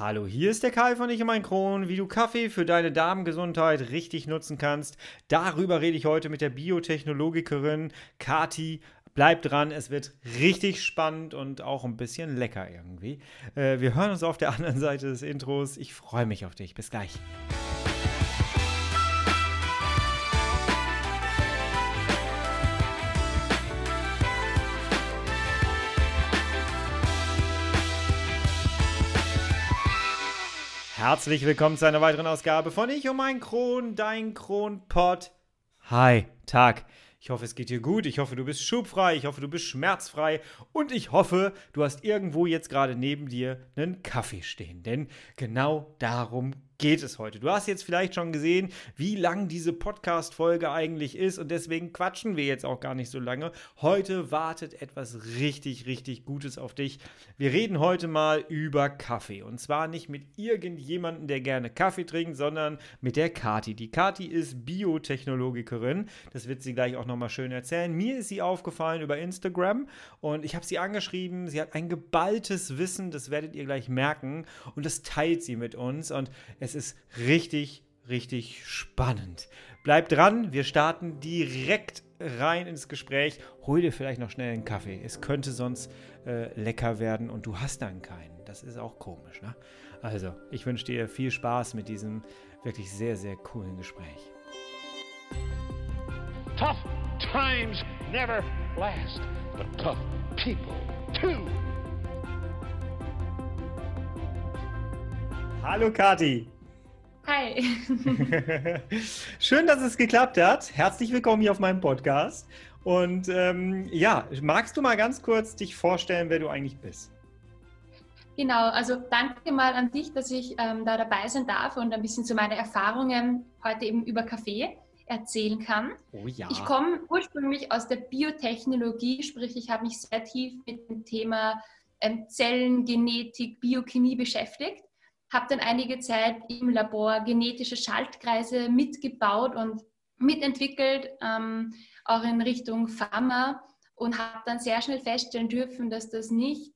Hallo, hier ist der Kai von Ich und mein Kron, wie du Kaffee für deine Darmgesundheit richtig nutzen kannst. Darüber rede ich heute mit der Biotechnologikerin Kati. Bleib dran, es wird richtig spannend und auch ein bisschen lecker irgendwie. Äh, wir hören uns auf der anderen Seite des Intros. Ich freue mich auf dich. Bis gleich. Herzlich willkommen zu einer weiteren Ausgabe von Ich und mein Kron, dein Kronpott. Hi, Tag. Ich hoffe, es geht dir gut. Ich hoffe, du bist schubfrei. Ich hoffe, du bist schmerzfrei. Und ich hoffe, du hast irgendwo jetzt gerade neben dir einen Kaffee stehen. Denn genau darum geht es heute. Du hast jetzt vielleicht schon gesehen, wie lang diese Podcast-Folge eigentlich ist und deswegen quatschen wir jetzt auch gar nicht so lange. Heute wartet etwas richtig, richtig Gutes auf dich. Wir reden heute mal über Kaffee und zwar nicht mit irgendjemandem, der gerne Kaffee trinkt, sondern mit der Kati. Die Kati ist Biotechnologikerin. Das wird sie gleich auch nochmal schön erzählen. Mir ist sie aufgefallen über Instagram und ich habe sie angeschrieben. Sie hat ein geballtes Wissen, das werdet ihr gleich merken und das teilt sie mit uns und es es ist richtig, richtig spannend. Bleib dran, wir starten direkt rein ins Gespräch. Hol dir vielleicht noch schnell einen Kaffee. Es könnte sonst äh, lecker werden und du hast dann keinen. Das ist auch komisch, ne? Also, ich wünsche dir viel Spaß mit diesem wirklich sehr, sehr coolen Gespräch. Tough times never last, but tough people too. Hallo Kati. Hi. Schön, dass es geklappt hat. Herzlich willkommen hier auf meinem Podcast. Und ähm, ja, magst du mal ganz kurz dich vorstellen, wer du eigentlich bist? Genau, also danke mal an dich, dass ich ähm, da dabei sein darf und ein bisschen zu meinen Erfahrungen heute eben über Kaffee erzählen kann. Oh ja. Ich komme ursprünglich aus der Biotechnologie, sprich ich habe mich sehr tief mit dem Thema ähm, Zellen, Genetik, Biochemie beschäftigt habe dann einige Zeit im Labor genetische Schaltkreise mitgebaut und mitentwickelt, ähm, auch in Richtung Pharma und habe dann sehr schnell feststellen dürfen, dass das nicht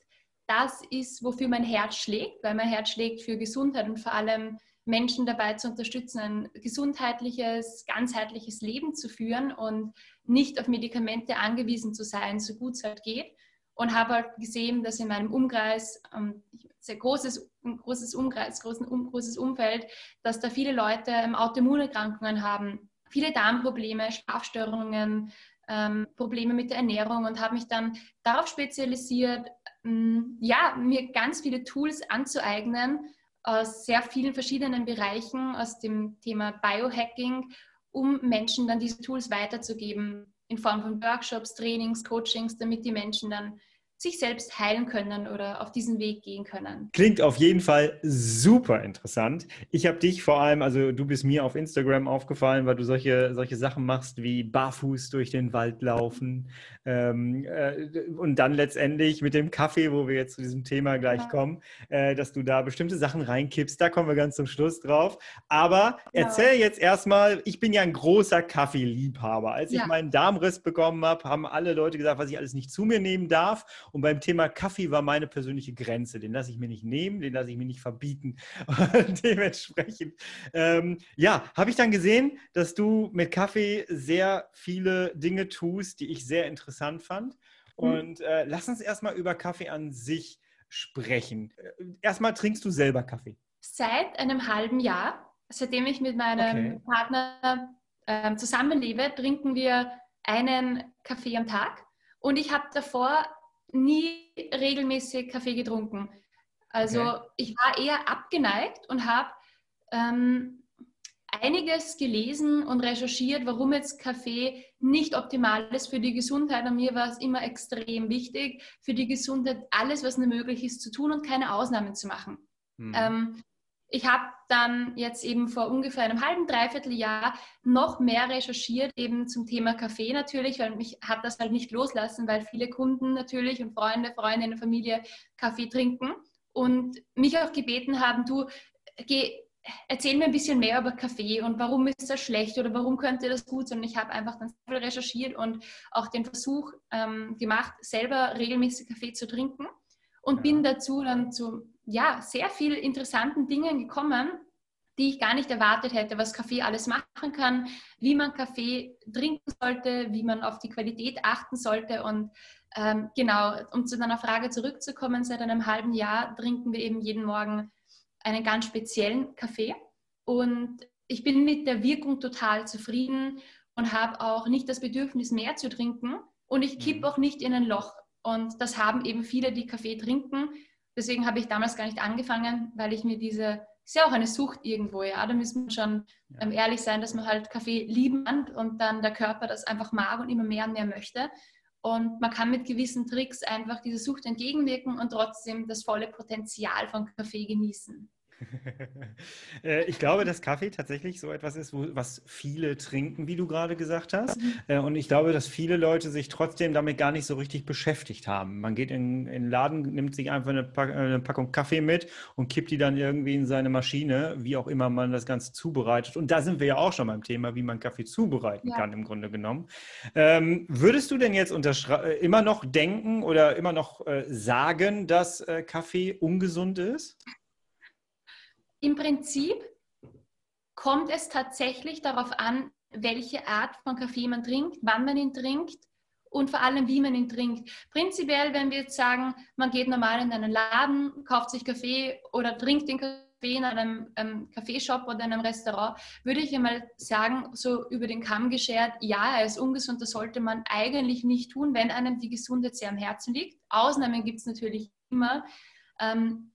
das ist, wofür mein Herz schlägt, weil mein Herz schlägt für Gesundheit und vor allem Menschen dabei zu unterstützen, ein gesundheitliches, ganzheitliches Leben zu führen und nicht auf Medikamente angewiesen zu sein, so gut es halt geht. Und habe halt gesehen, dass in meinem Umkreis, ähm, sehr großes, großes Umkreis, großen, um, großes Umfeld, dass da viele Leute ähm, Autoimmunerkrankungen haben, viele Darmprobleme, Schlafstörungen, ähm, Probleme mit der Ernährung und habe mich dann darauf spezialisiert, ähm, ja, mir ganz viele Tools anzueignen aus sehr vielen verschiedenen Bereichen, aus dem Thema Biohacking, um Menschen dann diese Tools weiterzugeben in Form von Workshops, Trainings, Coachings, damit die Menschen dann sich selbst heilen können oder auf diesen Weg gehen können. Klingt auf jeden Fall super interessant. Ich habe dich vor allem, also du bist mir auf Instagram aufgefallen, weil du solche, solche Sachen machst wie barfuß durch den Wald laufen ähm, äh, und dann letztendlich mit dem Kaffee, wo wir jetzt zu diesem Thema gleich ja. kommen, äh, dass du da bestimmte Sachen reinkippst. Da kommen wir ganz zum Schluss drauf. Aber ja. erzähl jetzt erstmal, ich bin ja ein großer Kaffeeliebhaber. Als ja. ich meinen Darmriss bekommen habe, haben alle Leute gesagt, was ich alles nicht zu mir nehmen darf. Und beim Thema Kaffee war meine persönliche Grenze. Den lasse ich mir nicht nehmen, den lasse ich mir nicht verbieten. Und dementsprechend, ähm, ja, habe ich dann gesehen, dass du mit Kaffee sehr viele Dinge tust, die ich sehr interessant fand. Mhm. Und äh, lass uns erstmal über Kaffee an sich sprechen. Äh, erstmal trinkst du selber Kaffee? Seit einem halben Jahr, seitdem ich mit meinem okay. Partner äh, zusammenlebe, trinken wir einen Kaffee am Tag. Und ich habe davor nie regelmäßig Kaffee getrunken. Also okay. ich war eher abgeneigt und habe ähm, einiges gelesen und recherchiert, warum jetzt Kaffee nicht optimal ist für die Gesundheit. Und mir war es immer extrem wichtig, für die Gesundheit alles, was nur möglich ist, zu tun und keine Ausnahmen zu machen. Mhm. Ähm, ich habe dann jetzt eben vor ungefähr einem halben, dreiviertel Jahr noch mehr recherchiert, eben zum Thema Kaffee natürlich, weil mich hat das halt nicht loslassen, weil viele Kunden natürlich und Freunde, Freundinnen, Familie Kaffee trinken und mich auch gebeten haben, du, geh, erzähl mir ein bisschen mehr über Kaffee und warum ist das schlecht oder warum könnte das gut sein. Und ich habe einfach dann viel recherchiert und auch den Versuch ähm, gemacht, selber regelmäßig Kaffee zu trinken und bin dazu dann zu ja, sehr viel interessanten Dingen gekommen, die ich gar nicht erwartet hätte, was Kaffee alles machen kann, wie man Kaffee trinken sollte, wie man auf die Qualität achten sollte. Und ähm, genau, um zu deiner Frage zurückzukommen, seit einem halben Jahr trinken wir eben jeden Morgen einen ganz speziellen Kaffee. Und ich bin mit der Wirkung total zufrieden und habe auch nicht das Bedürfnis, mehr zu trinken. Und ich kippe mhm. auch nicht in ein Loch. Und das haben eben viele, die Kaffee trinken. Deswegen habe ich damals gar nicht angefangen, weil ich mir diese ist ja auch eine Sucht irgendwo, ja. Da müssen wir schon ähm, ehrlich sein, dass man halt Kaffee lieben kann und dann der Körper das einfach mag und immer mehr und mehr möchte. Und man kann mit gewissen Tricks einfach dieser Sucht entgegenwirken und trotzdem das volle Potenzial von Kaffee genießen. Äh, ich glaube, dass Kaffee tatsächlich so etwas ist, wo, was viele trinken, wie du gerade gesagt hast. Mhm. Äh, und ich glaube, dass viele Leute sich trotzdem damit gar nicht so richtig beschäftigt haben. Man geht in, in den Laden, nimmt sich einfach eine, Pack, eine, Packung Kaffee mit und kippt die dann irgendwie in seine Maschine, wie auch immer man das Ganze zubereitet. Und da sind wir ja auch schon beim Thema, wie man Kaffee zubereiten ja. kann, im Grunde genommen. Ähm, würdest du denn jetzt äh, immer noch denken oder immer noch äh, sagen, dass äh, Kaffee ungesund ist? Im Prinzip kommt es tatsächlich darauf an, welche Art von Kaffee man trinkt, wann man ihn trinkt und vor allem, wie man ihn trinkt. Prinzipiell, wenn wir jetzt sagen, man geht normal in einen Laden, kauft sich Kaffee oder trinkt den Kaffee in einem ähm, Kaffeeshop oder in einem Restaurant, würde ich einmal sagen, so über den Kamm geschert, ja, er ist ungesund, das sollte man eigentlich nicht tun, wenn einem die Gesundheit sehr am Herzen liegt. Ausnahmen gibt es natürlich immer. Ähm,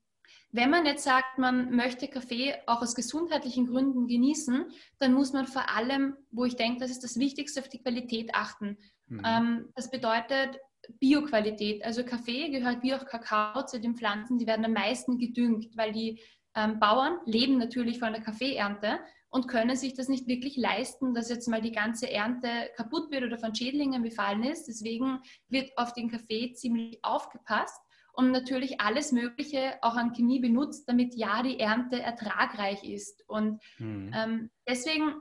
wenn man jetzt sagt, man möchte Kaffee auch aus gesundheitlichen Gründen genießen, dann muss man vor allem, wo ich denke, das ist das Wichtigste, auf die Qualität achten. Mhm. Ähm, das bedeutet Bioqualität. Also Kaffee gehört wie auch Kakao zu den Pflanzen, die werden am meisten gedüngt, weil die ähm, Bauern leben natürlich von der Kaffeeernte und können sich das nicht wirklich leisten, dass jetzt mal die ganze Ernte kaputt wird oder von Schädlingen befallen ist. Deswegen wird auf den Kaffee ziemlich aufgepasst und natürlich alles Mögliche auch an Chemie benutzt, damit ja die Ernte ertragreich ist. Und mhm. ähm, deswegen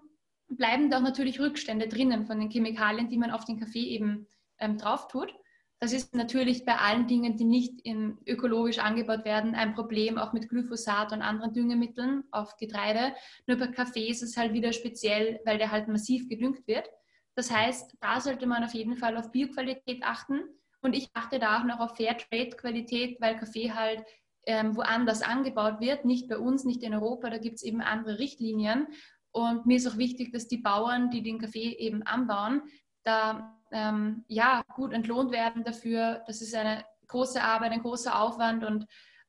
bleiben da auch natürlich Rückstände drinnen von den Chemikalien, die man auf den Kaffee eben ähm, drauf tut. Das ist natürlich bei allen Dingen, die nicht in, ökologisch angebaut werden, ein Problem, auch mit Glyphosat und anderen Düngemitteln auf Getreide. Nur bei Kaffee ist es halt wieder speziell, weil der halt massiv gedüngt wird. Das heißt, da sollte man auf jeden Fall auf Bioqualität achten. Und ich achte da auch noch auf Fairtrade-Qualität, weil Kaffee halt ähm, woanders angebaut wird, nicht bei uns, nicht in Europa, da gibt es eben andere Richtlinien. Und mir ist auch wichtig, dass die Bauern, die den Kaffee eben anbauen, da ähm, ja, gut entlohnt werden dafür. Das ist eine große Arbeit, ein großer Aufwand und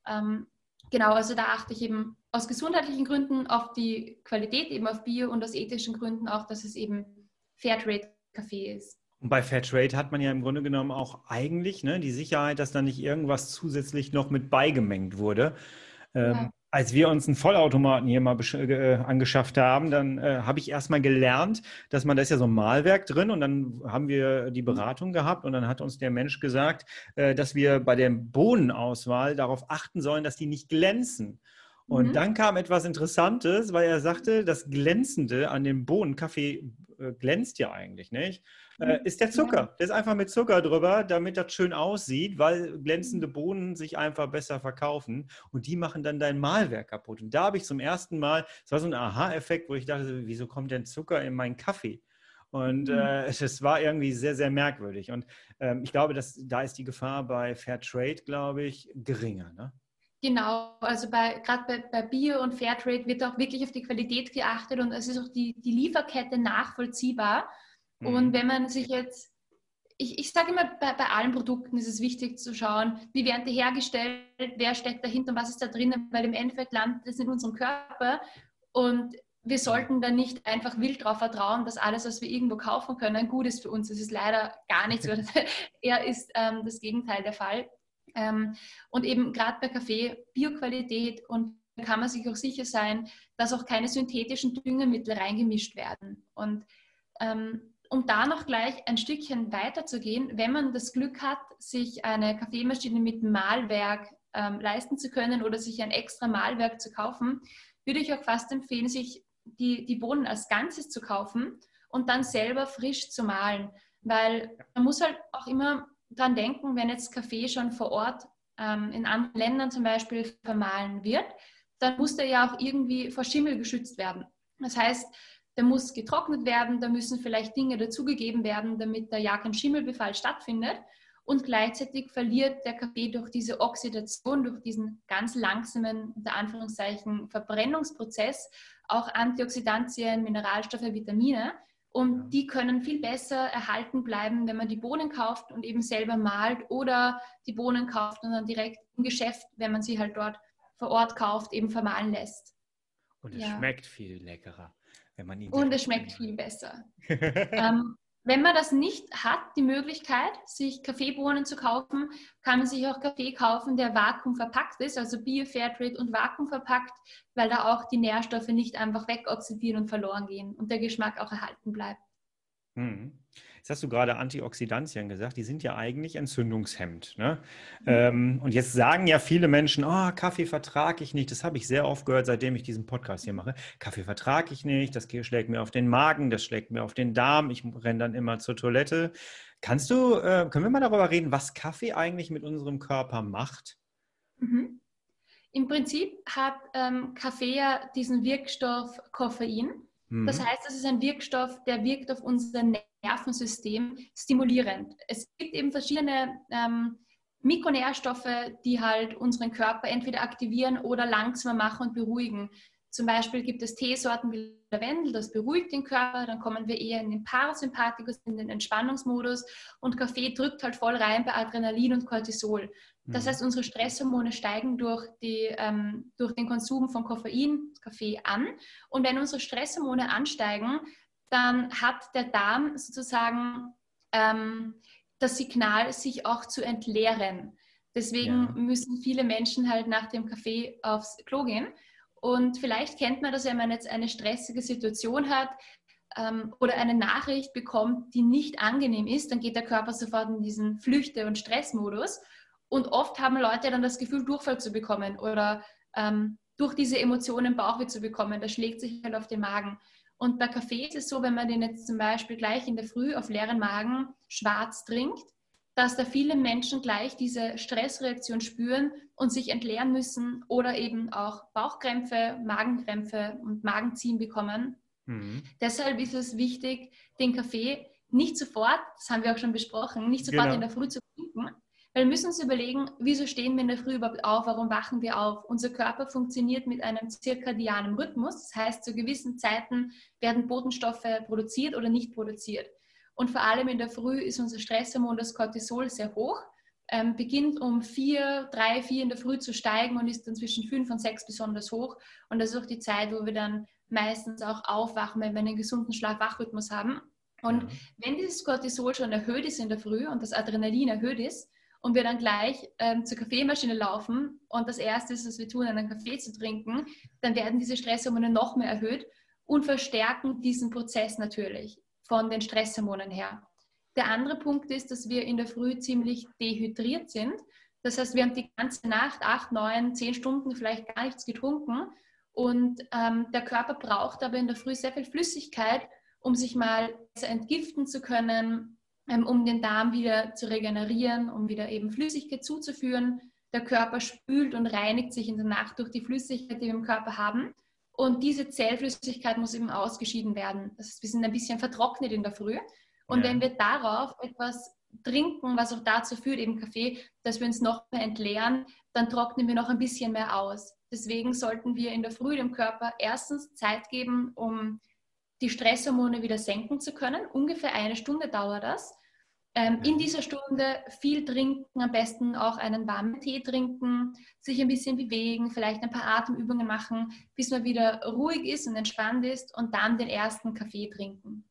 ähm, genau, also da achte ich eben aus gesundheitlichen Gründen auf die Qualität, eben auf Bio und aus ethischen Gründen auch, dass es eben Fairtrade-Kaffee ist. Und bei Fairtrade hat man ja im Grunde genommen auch eigentlich ne, die Sicherheit, dass da nicht irgendwas zusätzlich noch mit beigemengt wurde. Ähm, ja. Als wir uns einen Vollautomaten hier mal äh, angeschafft haben, dann äh, habe ich erstmal gelernt, dass man, da ist ja so ein Malwerk drin und dann haben wir die Beratung gehabt und dann hat uns der Mensch gesagt, äh, dass wir bei der Bohnenauswahl darauf achten sollen, dass die nicht glänzen. Und mhm. dann kam etwas Interessantes, weil er sagte, das Glänzende an dem Bohnenkaffee glänzt ja eigentlich nicht äh, ist der Zucker. Der ist einfach mit Zucker drüber, damit das schön aussieht, weil glänzende Bohnen sich einfach besser verkaufen und die machen dann dein Mahlwerk kaputt. Und da habe ich zum ersten Mal, es war so ein Aha-Effekt, wo ich dachte, wieso kommt denn Zucker in meinen Kaffee? Und mhm. äh, es war irgendwie sehr, sehr merkwürdig. Und ähm, ich glaube, dass, da ist die Gefahr bei Fair Trade, glaube ich, geringer. Ne? Genau, also bei, gerade bei, bei Bio und Fairtrade wird auch wirklich auf die Qualität geachtet und es ist auch die, die Lieferkette nachvollziehbar. Mhm. Und wenn man sich jetzt, ich, ich sage immer, bei, bei allen Produkten ist es wichtig zu schauen, wie werden die hergestellt, wer steckt dahinter und was ist da drinnen, weil im Endeffekt landet es in unserem Körper und wir sollten da nicht einfach wild darauf vertrauen, dass alles, was wir irgendwo kaufen können, gut ist für uns. Das ist leider gar nicht so. Eher ist ähm, das Gegenteil der Fall. Ähm, und eben gerade bei Kaffee, Bioqualität und da kann man sich auch sicher sein, dass auch keine synthetischen Düngemittel reingemischt werden. Und ähm, um da noch gleich ein Stückchen weiter zu gehen, wenn man das Glück hat, sich eine Kaffeemaschine mit Mahlwerk ähm, leisten zu können oder sich ein extra Mahlwerk zu kaufen, würde ich auch fast empfehlen, sich die, die Bohnen als Ganzes zu kaufen und dann selber frisch zu mahlen. Weil man muss halt auch immer dran denken, wenn jetzt Kaffee schon vor Ort ähm, in anderen Ländern zum Beispiel vermahlen wird, dann muss der ja auch irgendwie vor Schimmel geschützt werden. Das heißt, der muss getrocknet werden, da müssen vielleicht Dinge dazugegeben werden, damit da ja kein Schimmelbefall stattfindet. Und gleichzeitig verliert der Kaffee durch diese Oxidation, durch diesen ganz langsamen, unter Anführungszeichen, Verbrennungsprozess auch Antioxidantien, Mineralstoffe, Vitamine. Und ja. die können viel besser erhalten bleiben, wenn man die Bohnen kauft und eben selber malt oder die Bohnen kauft und dann direkt im Geschäft, wenn man sie halt dort vor Ort kauft, eben vermahlen lässt. Und es ja. schmeckt viel leckerer, wenn man ihn. Und es schmeckt viel besser. ähm, wenn man das nicht hat, die Möglichkeit, sich Kaffeebohnen zu kaufen, kann man sich auch Kaffee kaufen, der vakuumverpackt ist, also Bio Fairtrade und vakuumverpackt, weil da auch die Nährstoffe nicht einfach wegoxidieren und verloren gehen und der Geschmack auch erhalten bleibt. Hm. Jetzt hast du gerade Antioxidantien gesagt, die sind ja eigentlich entzündungshemmend. Ne? Mhm. Ähm, und jetzt sagen ja viele Menschen, oh, Kaffee vertrage ich nicht. Das habe ich sehr oft gehört, seitdem ich diesen Podcast hier mache. Kaffee vertrage ich nicht, das schlägt mir auf den Magen, das schlägt mir auf den Darm, ich renne dann immer zur Toilette. Kannst du, äh, können wir mal darüber reden, was Kaffee eigentlich mit unserem Körper macht? Mhm. Im Prinzip hat ähm, Kaffee ja diesen Wirkstoff Koffein. Mhm. Das heißt, es ist ein Wirkstoff, der wirkt auf unser Nervensystem stimulierend. Es gibt eben verschiedene ähm, Mikronährstoffe, die halt unseren Körper entweder aktivieren oder langsamer machen und beruhigen. Zum Beispiel gibt es Teesorten wie Lavendel, das beruhigt den Körper, dann kommen wir eher in den Parasympathikus, in den Entspannungsmodus und Kaffee drückt halt voll rein bei Adrenalin und Cortisol. Das mhm. heißt, unsere Stresshormone steigen durch, die, ähm, durch den Konsum von Koffein, Kaffee an und wenn unsere Stresshormone ansteigen, dann hat der Darm sozusagen ähm, das Signal, sich auch zu entleeren. Deswegen ja. müssen viele Menschen halt nach dem Kaffee aufs Klo gehen. Und vielleicht kennt man das, wenn man jetzt eine stressige Situation hat ähm, oder eine Nachricht bekommt, die nicht angenehm ist, dann geht der Körper sofort in diesen Flüchte- und Stressmodus. Und oft haben Leute dann das Gefühl, Durchfall zu bekommen oder ähm, durch diese Emotionen Bauchweh zu bekommen. Das schlägt sich halt auf den Magen. Und bei Kaffee ist es so, wenn man den jetzt zum Beispiel gleich in der Früh auf leeren Magen schwarz trinkt, dass da viele Menschen gleich diese Stressreaktion spüren und sich entleeren müssen oder eben auch Bauchkrämpfe, Magenkrämpfe und Magenziehen bekommen. Mhm. Deshalb ist es wichtig, den Kaffee nicht sofort, das haben wir auch schon besprochen, nicht sofort genau. in der Früh zu trinken, weil wir müssen uns überlegen, wieso stehen wir in der Früh überhaupt auf, warum wachen wir auf? Unser Körper funktioniert mit einem zirkadianen Rhythmus, das heißt, zu gewissen Zeiten werden Botenstoffe produziert oder nicht produziert. Und vor allem in der Früh ist unser Stresshormon, das Cortisol, sehr hoch, ähm, beginnt um vier, drei, vier in der Früh zu steigen und ist dann zwischen fünf und sechs besonders hoch. Und das ist auch die Zeit, wo wir dann meistens auch aufwachen, wenn wir einen gesunden Schlaf-Wach-Rhythmus haben. Und wenn dieses Cortisol schon erhöht ist in der Früh und das Adrenalin erhöht ist, und wir dann gleich ähm, zur Kaffeemaschine laufen und das Erste ist, was wir tun, einen Kaffee zu trinken, dann werden diese Stresshormone noch mehr erhöht und verstärken diesen Prozess natürlich von den Stresshormonen her. Der andere Punkt ist, dass wir in der Früh ziemlich dehydriert sind. Das heißt, wir haben die ganze Nacht, acht, neun, zehn Stunden vielleicht gar nichts getrunken und ähm, der Körper braucht aber in der Früh sehr viel Flüssigkeit, um sich mal besser entgiften zu können, um den Darm wieder zu regenerieren, um wieder eben Flüssigkeit zuzuführen. Der Körper spült und reinigt sich in der Nacht durch die Flüssigkeit, die wir im Körper haben. Und diese Zellflüssigkeit muss eben ausgeschieden werden. Das heißt, wir sind ein bisschen vertrocknet in der Früh. Und ja. wenn wir darauf etwas trinken, was auch dazu führt, eben Kaffee, dass wir uns noch mehr entleeren, dann trocknen wir noch ein bisschen mehr aus. Deswegen sollten wir in der Früh dem Körper erstens Zeit geben, um die Stresshormone wieder senken zu können. Ungefähr eine Stunde dauert das. Ähm, in dieser Stunde viel trinken, am besten auch einen warmen Tee trinken, sich ein bisschen bewegen, vielleicht ein paar Atemübungen machen, bis man wieder ruhig ist und entspannt ist und dann den ersten Kaffee trinken.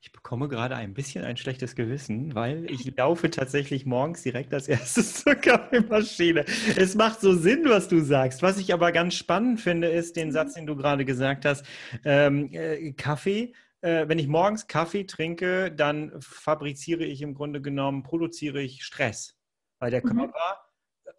Ich bekomme gerade ein bisschen ein schlechtes Gewissen, weil ich laufe tatsächlich morgens direkt als erstes zur Kaffeemaschine. Es macht so Sinn, was du sagst. Was ich aber ganz spannend finde, ist den Satz, den du gerade gesagt hast. Ähm, äh, Kaffee äh, wenn ich morgens Kaffee trinke, dann fabriziere ich im Grunde genommen, produziere ich Stress, weil der mhm. Körper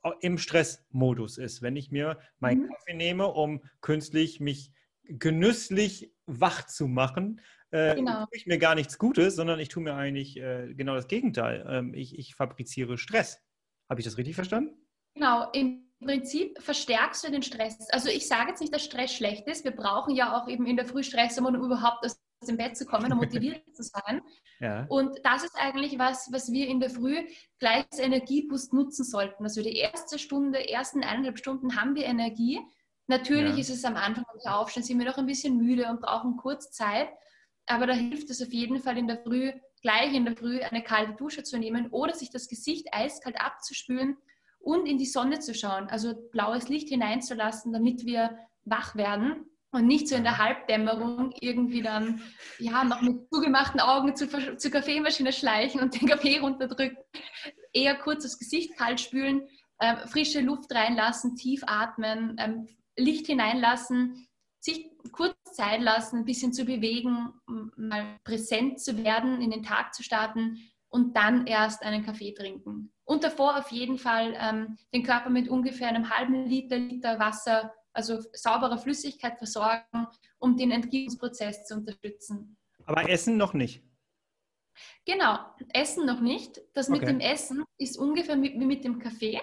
mhm. im Stressmodus ist. Wenn ich mir meinen mhm. Kaffee nehme, um künstlich mich genüsslich wach zu machen, äh, genau. tue ich mir gar nichts Gutes, sondern ich tue mir eigentlich äh, genau das Gegenteil. Ähm, ich, ich fabriziere Stress. Habe ich das richtig verstanden? Genau, im Prinzip verstärkst du den Stress. Also ich sage jetzt nicht, dass Stress schlecht ist. Wir brauchen ja auch eben in der Früh Stress, um überhaupt aus dem Bett zu kommen und motiviert zu sein. Ja. Und das ist eigentlich was, was wir in der Früh gleich als Energieboost nutzen sollten. Also die erste Stunde, ersten eineinhalb Stunden haben wir Energie. Natürlich ja. ist es am Anfang, wenn wir aufstehen, sind wir noch ein bisschen müde und brauchen kurz Zeit. Aber da hilft es auf jeden Fall in der Früh, gleich in der Früh eine kalte Dusche zu nehmen oder sich das Gesicht eiskalt abzuspülen und in die Sonne zu schauen, also blaues Licht hineinzulassen, damit wir wach werden und nicht so in der Halbdämmerung irgendwie dann ja noch mit zugemachten Augen zur, zur Kaffeemaschine schleichen und den Kaffee runterdrücken. Eher kurz das Gesicht kalt spülen, äh, frische Luft reinlassen, tief atmen, ähm, Licht hineinlassen, sich kurz Zeit lassen, ein bisschen zu bewegen, mal präsent zu werden, in den Tag zu starten und dann erst einen Kaffee trinken. Und davor auf jeden Fall ähm, den Körper mit ungefähr einem halben Liter, Liter Wasser, also sauberer Flüssigkeit versorgen, um den Entgiftungsprozess zu unterstützen. Aber Essen noch nicht. Genau, Essen noch nicht. Das okay. mit dem Essen ist ungefähr wie mit dem Kaffee.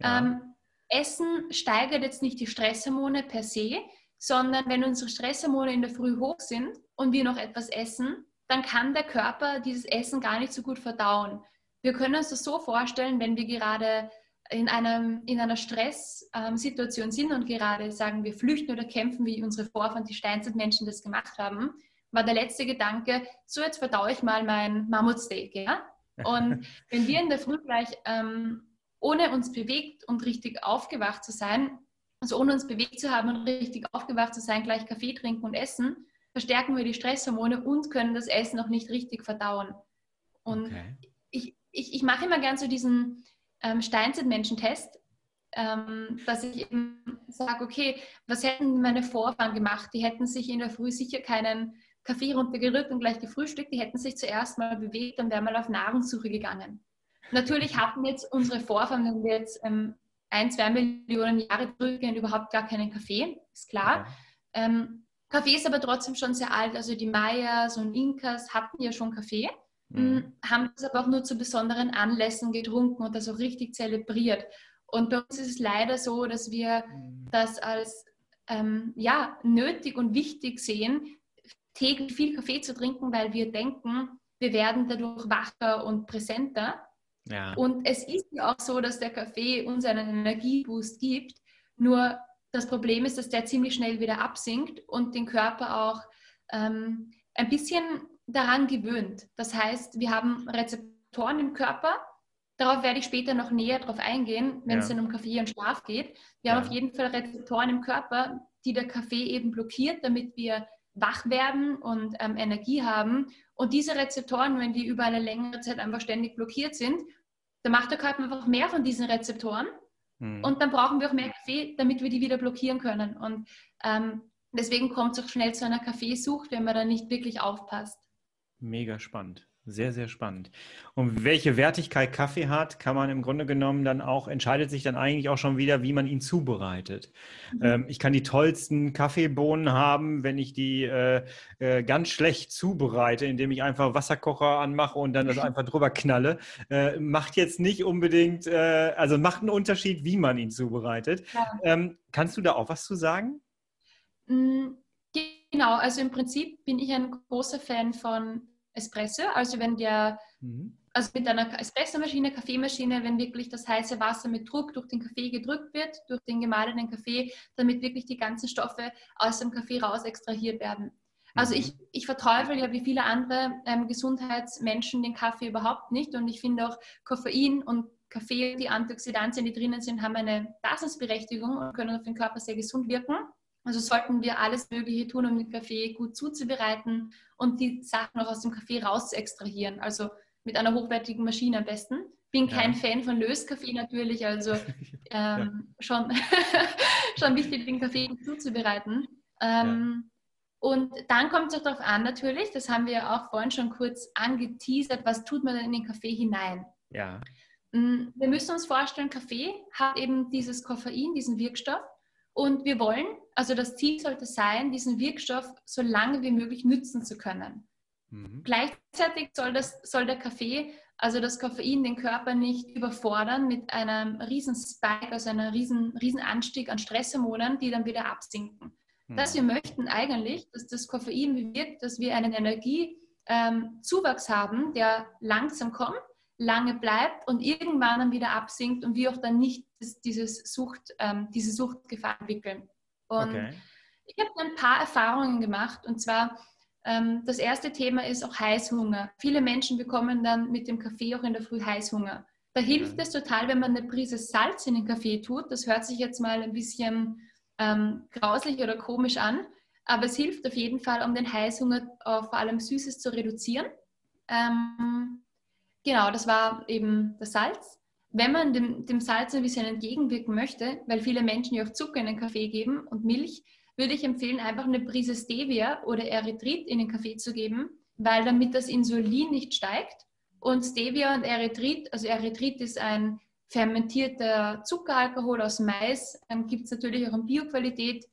Ja. Ähm, Essen steigert jetzt nicht die Stresshormone per se, sondern wenn unsere Stresshormone in der Früh hoch sind und wir noch etwas essen, dann kann der Körper dieses Essen gar nicht so gut verdauen. Wir können uns das so vorstellen, wenn wir gerade in, einem, in einer Stresssituation sind und gerade sagen wir flüchten oder kämpfen, wie unsere Vorfahren, die Steinzeitmenschen das gemacht haben, war der letzte Gedanke, so jetzt verdaue ich mal mein Mammutsteak. Ja? Und wenn wir in der Früh gleich ähm, ohne uns bewegt und richtig aufgewacht zu sein, also ohne uns bewegt zu haben und richtig aufgewacht zu sein, gleich Kaffee trinken und essen, verstärken wir die Stresshormone und können das Essen noch nicht richtig verdauen. Und okay ich, ich mache immer gern so diesen ähm, Steinzeitmenschen-Test, ähm, dass ich eben sage, okay, was hätten meine Vorfahren gemacht? Die hätten sich in der Früh sicher keinen Kaffee runtergerückt und gleich gefrühstückt, die hätten sich zuerst mal bewegt und wären mal auf Nahrungssuche gegangen. Natürlich hatten jetzt unsere Vorfahren, wenn wir jetzt ähm, ein, zwei Millionen Jahre zurückgehen, überhaupt gar keinen Kaffee, ist klar. Ähm, Kaffee ist aber trotzdem schon sehr alt. Also die Mayas und Inkas hatten ja schon Kaffee. Mhm. haben das aber auch nur zu besonderen Anlässen getrunken und das auch richtig zelebriert. Und bei uns ist es leider so, dass wir mhm. das als ähm, ja, nötig und wichtig sehen, täglich viel Kaffee zu trinken, weil wir denken, wir werden dadurch wacher und präsenter. Ja. Und es ist ja auch so, dass der Kaffee uns einen Energieboost gibt. Nur das Problem ist, dass der ziemlich schnell wieder absinkt und den Körper auch ähm, ein bisschen daran gewöhnt. Das heißt, wir haben Rezeptoren im Körper. Darauf werde ich später noch näher drauf eingehen, wenn ja. es dann um Kaffee und Schlaf geht. Wir ja. haben auf jeden Fall Rezeptoren im Körper, die der Kaffee eben blockiert, damit wir wach werden und ähm, Energie haben. Und diese Rezeptoren, wenn die über eine längere Zeit einfach ständig blockiert sind, dann macht der Körper einfach mehr von diesen Rezeptoren. Hm. Und dann brauchen wir auch mehr Kaffee, damit wir die wieder blockieren können. Und ähm, deswegen kommt es auch schnell zu einer Kaffeesucht, wenn man da nicht wirklich aufpasst. Mega spannend. Sehr, sehr spannend. Und welche Wertigkeit Kaffee hat, kann man im Grunde genommen dann auch, entscheidet sich dann eigentlich auch schon wieder, wie man ihn zubereitet. Mhm. Ähm, ich kann die tollsten Kaffeebohnen haben, wenn ich die äh, äh, ganz schlecht zubereite, indem ich einfach Wasserkocher anmache und dann das einfach drüber knalle. Äh, macht jetzt nicht unbedingt, äh, also macht einen Unterschied, wie man ihn zubereitet. Ja. Ähm, kannst du da auch was zu sagen? Mm, genau, also im Prinzip bin ich ein großer Fan von Espresso. Also wenn der, mhm. also mit einer Espressomaschine, Kaffeemaschine, wenn wirklich das heiße Wasser mit Druck durch den Kaffee gedrückt wird, durch den gemahlenen Kaffee, damit wirklich die ganzen Stoffe aus dem Kaffee raus extrahiert werden. Also mhm. ich, ich verteufel ja wie viele andere ähm, Gesundheitsmenschen den Kaffee überhaupt nicht und ich finde auch Koffein und Kaffee, die Antioxidantien, die drinnen sind, haben eine Daseinsberechtigung und können auf den Körper sehr gesund wirken. Also sollten wir alles Mögliche tun, um den Kaffee gut zuzubereiten und die Sachen auch aus dem Kaffee raus zu extrahieren. Also mit einer hochwertigen Maschine am besten. Bin kein ja. Fan von Löskaffee natürlich, also ähm, ja. schon, schon wichtig, den Kaffee gut zuzubereiten. Ähm, ja. Und dann kommt es auch darauf an natürlich, das haben wir auch vorhin schon kurz angeteasert, was tut man denn in den Kaffee hinein? Ja. Mm, wir müssen uns vorstellen, Kaffee hat eben dieses Koffein, diesen Wirkstoff. Und wir wollen, also das Ziel sollte sein, diesen Wirkstoff so lange wie möglich nützen zu können. Mhm. Gleichzeitig soll, das, soll der Kaffee, also das Koffein, den Körper nicht überfordern mit einem riesen Spike, also einem riesen, riesen Anstieg an Stresshormonen, die dann wieder absinken. Mhm. Dass wir möchten eigentlich, dass das Koffein bewirkt, dass wir einen Energiezuwachs ähm, haben, der langsam kommt, lange bleibt und irgendwann dann wieder absinkt und wir auch dann nicht das, dieses Sucht, ähm, diese Suchtgefahr entwickeln. Und okay. ich habe ein paar Erfahrungen gemacht und zwar ähm, das erste Thema ist auch Heißhunger. Viele Menschen bekommen dann mit dem Kaffee auch in der Früh Heißhunger. Da hilft es total, wenn man eine Prise Salz in den Kaffee tut. Das hört sich jetzt mal ein bisschen ähm, grauslich oder komisch an, aber es hilft auf jeden Fall, um den Heißhunger äh, vor allem Süßes zu reduzieren. Ähm, genau, das war eben das Salz. Wenn man dem, dem Salz ein bisschen entgegenwirken möchte, weil viele Menschen ja auch Zucker in den Kaffee geben und Milch, würde ich empfehlen, einfach eine Prise Stevia oder Erythrit in den Kaffee zu geben, weil damit das Insulin nicht steigt. Und Stevia und Erythrit, also Erythrit ist ein fermentierter Zuckeralkohol aus Mais, ähm, gibt es natürlich auch in Bioqualität,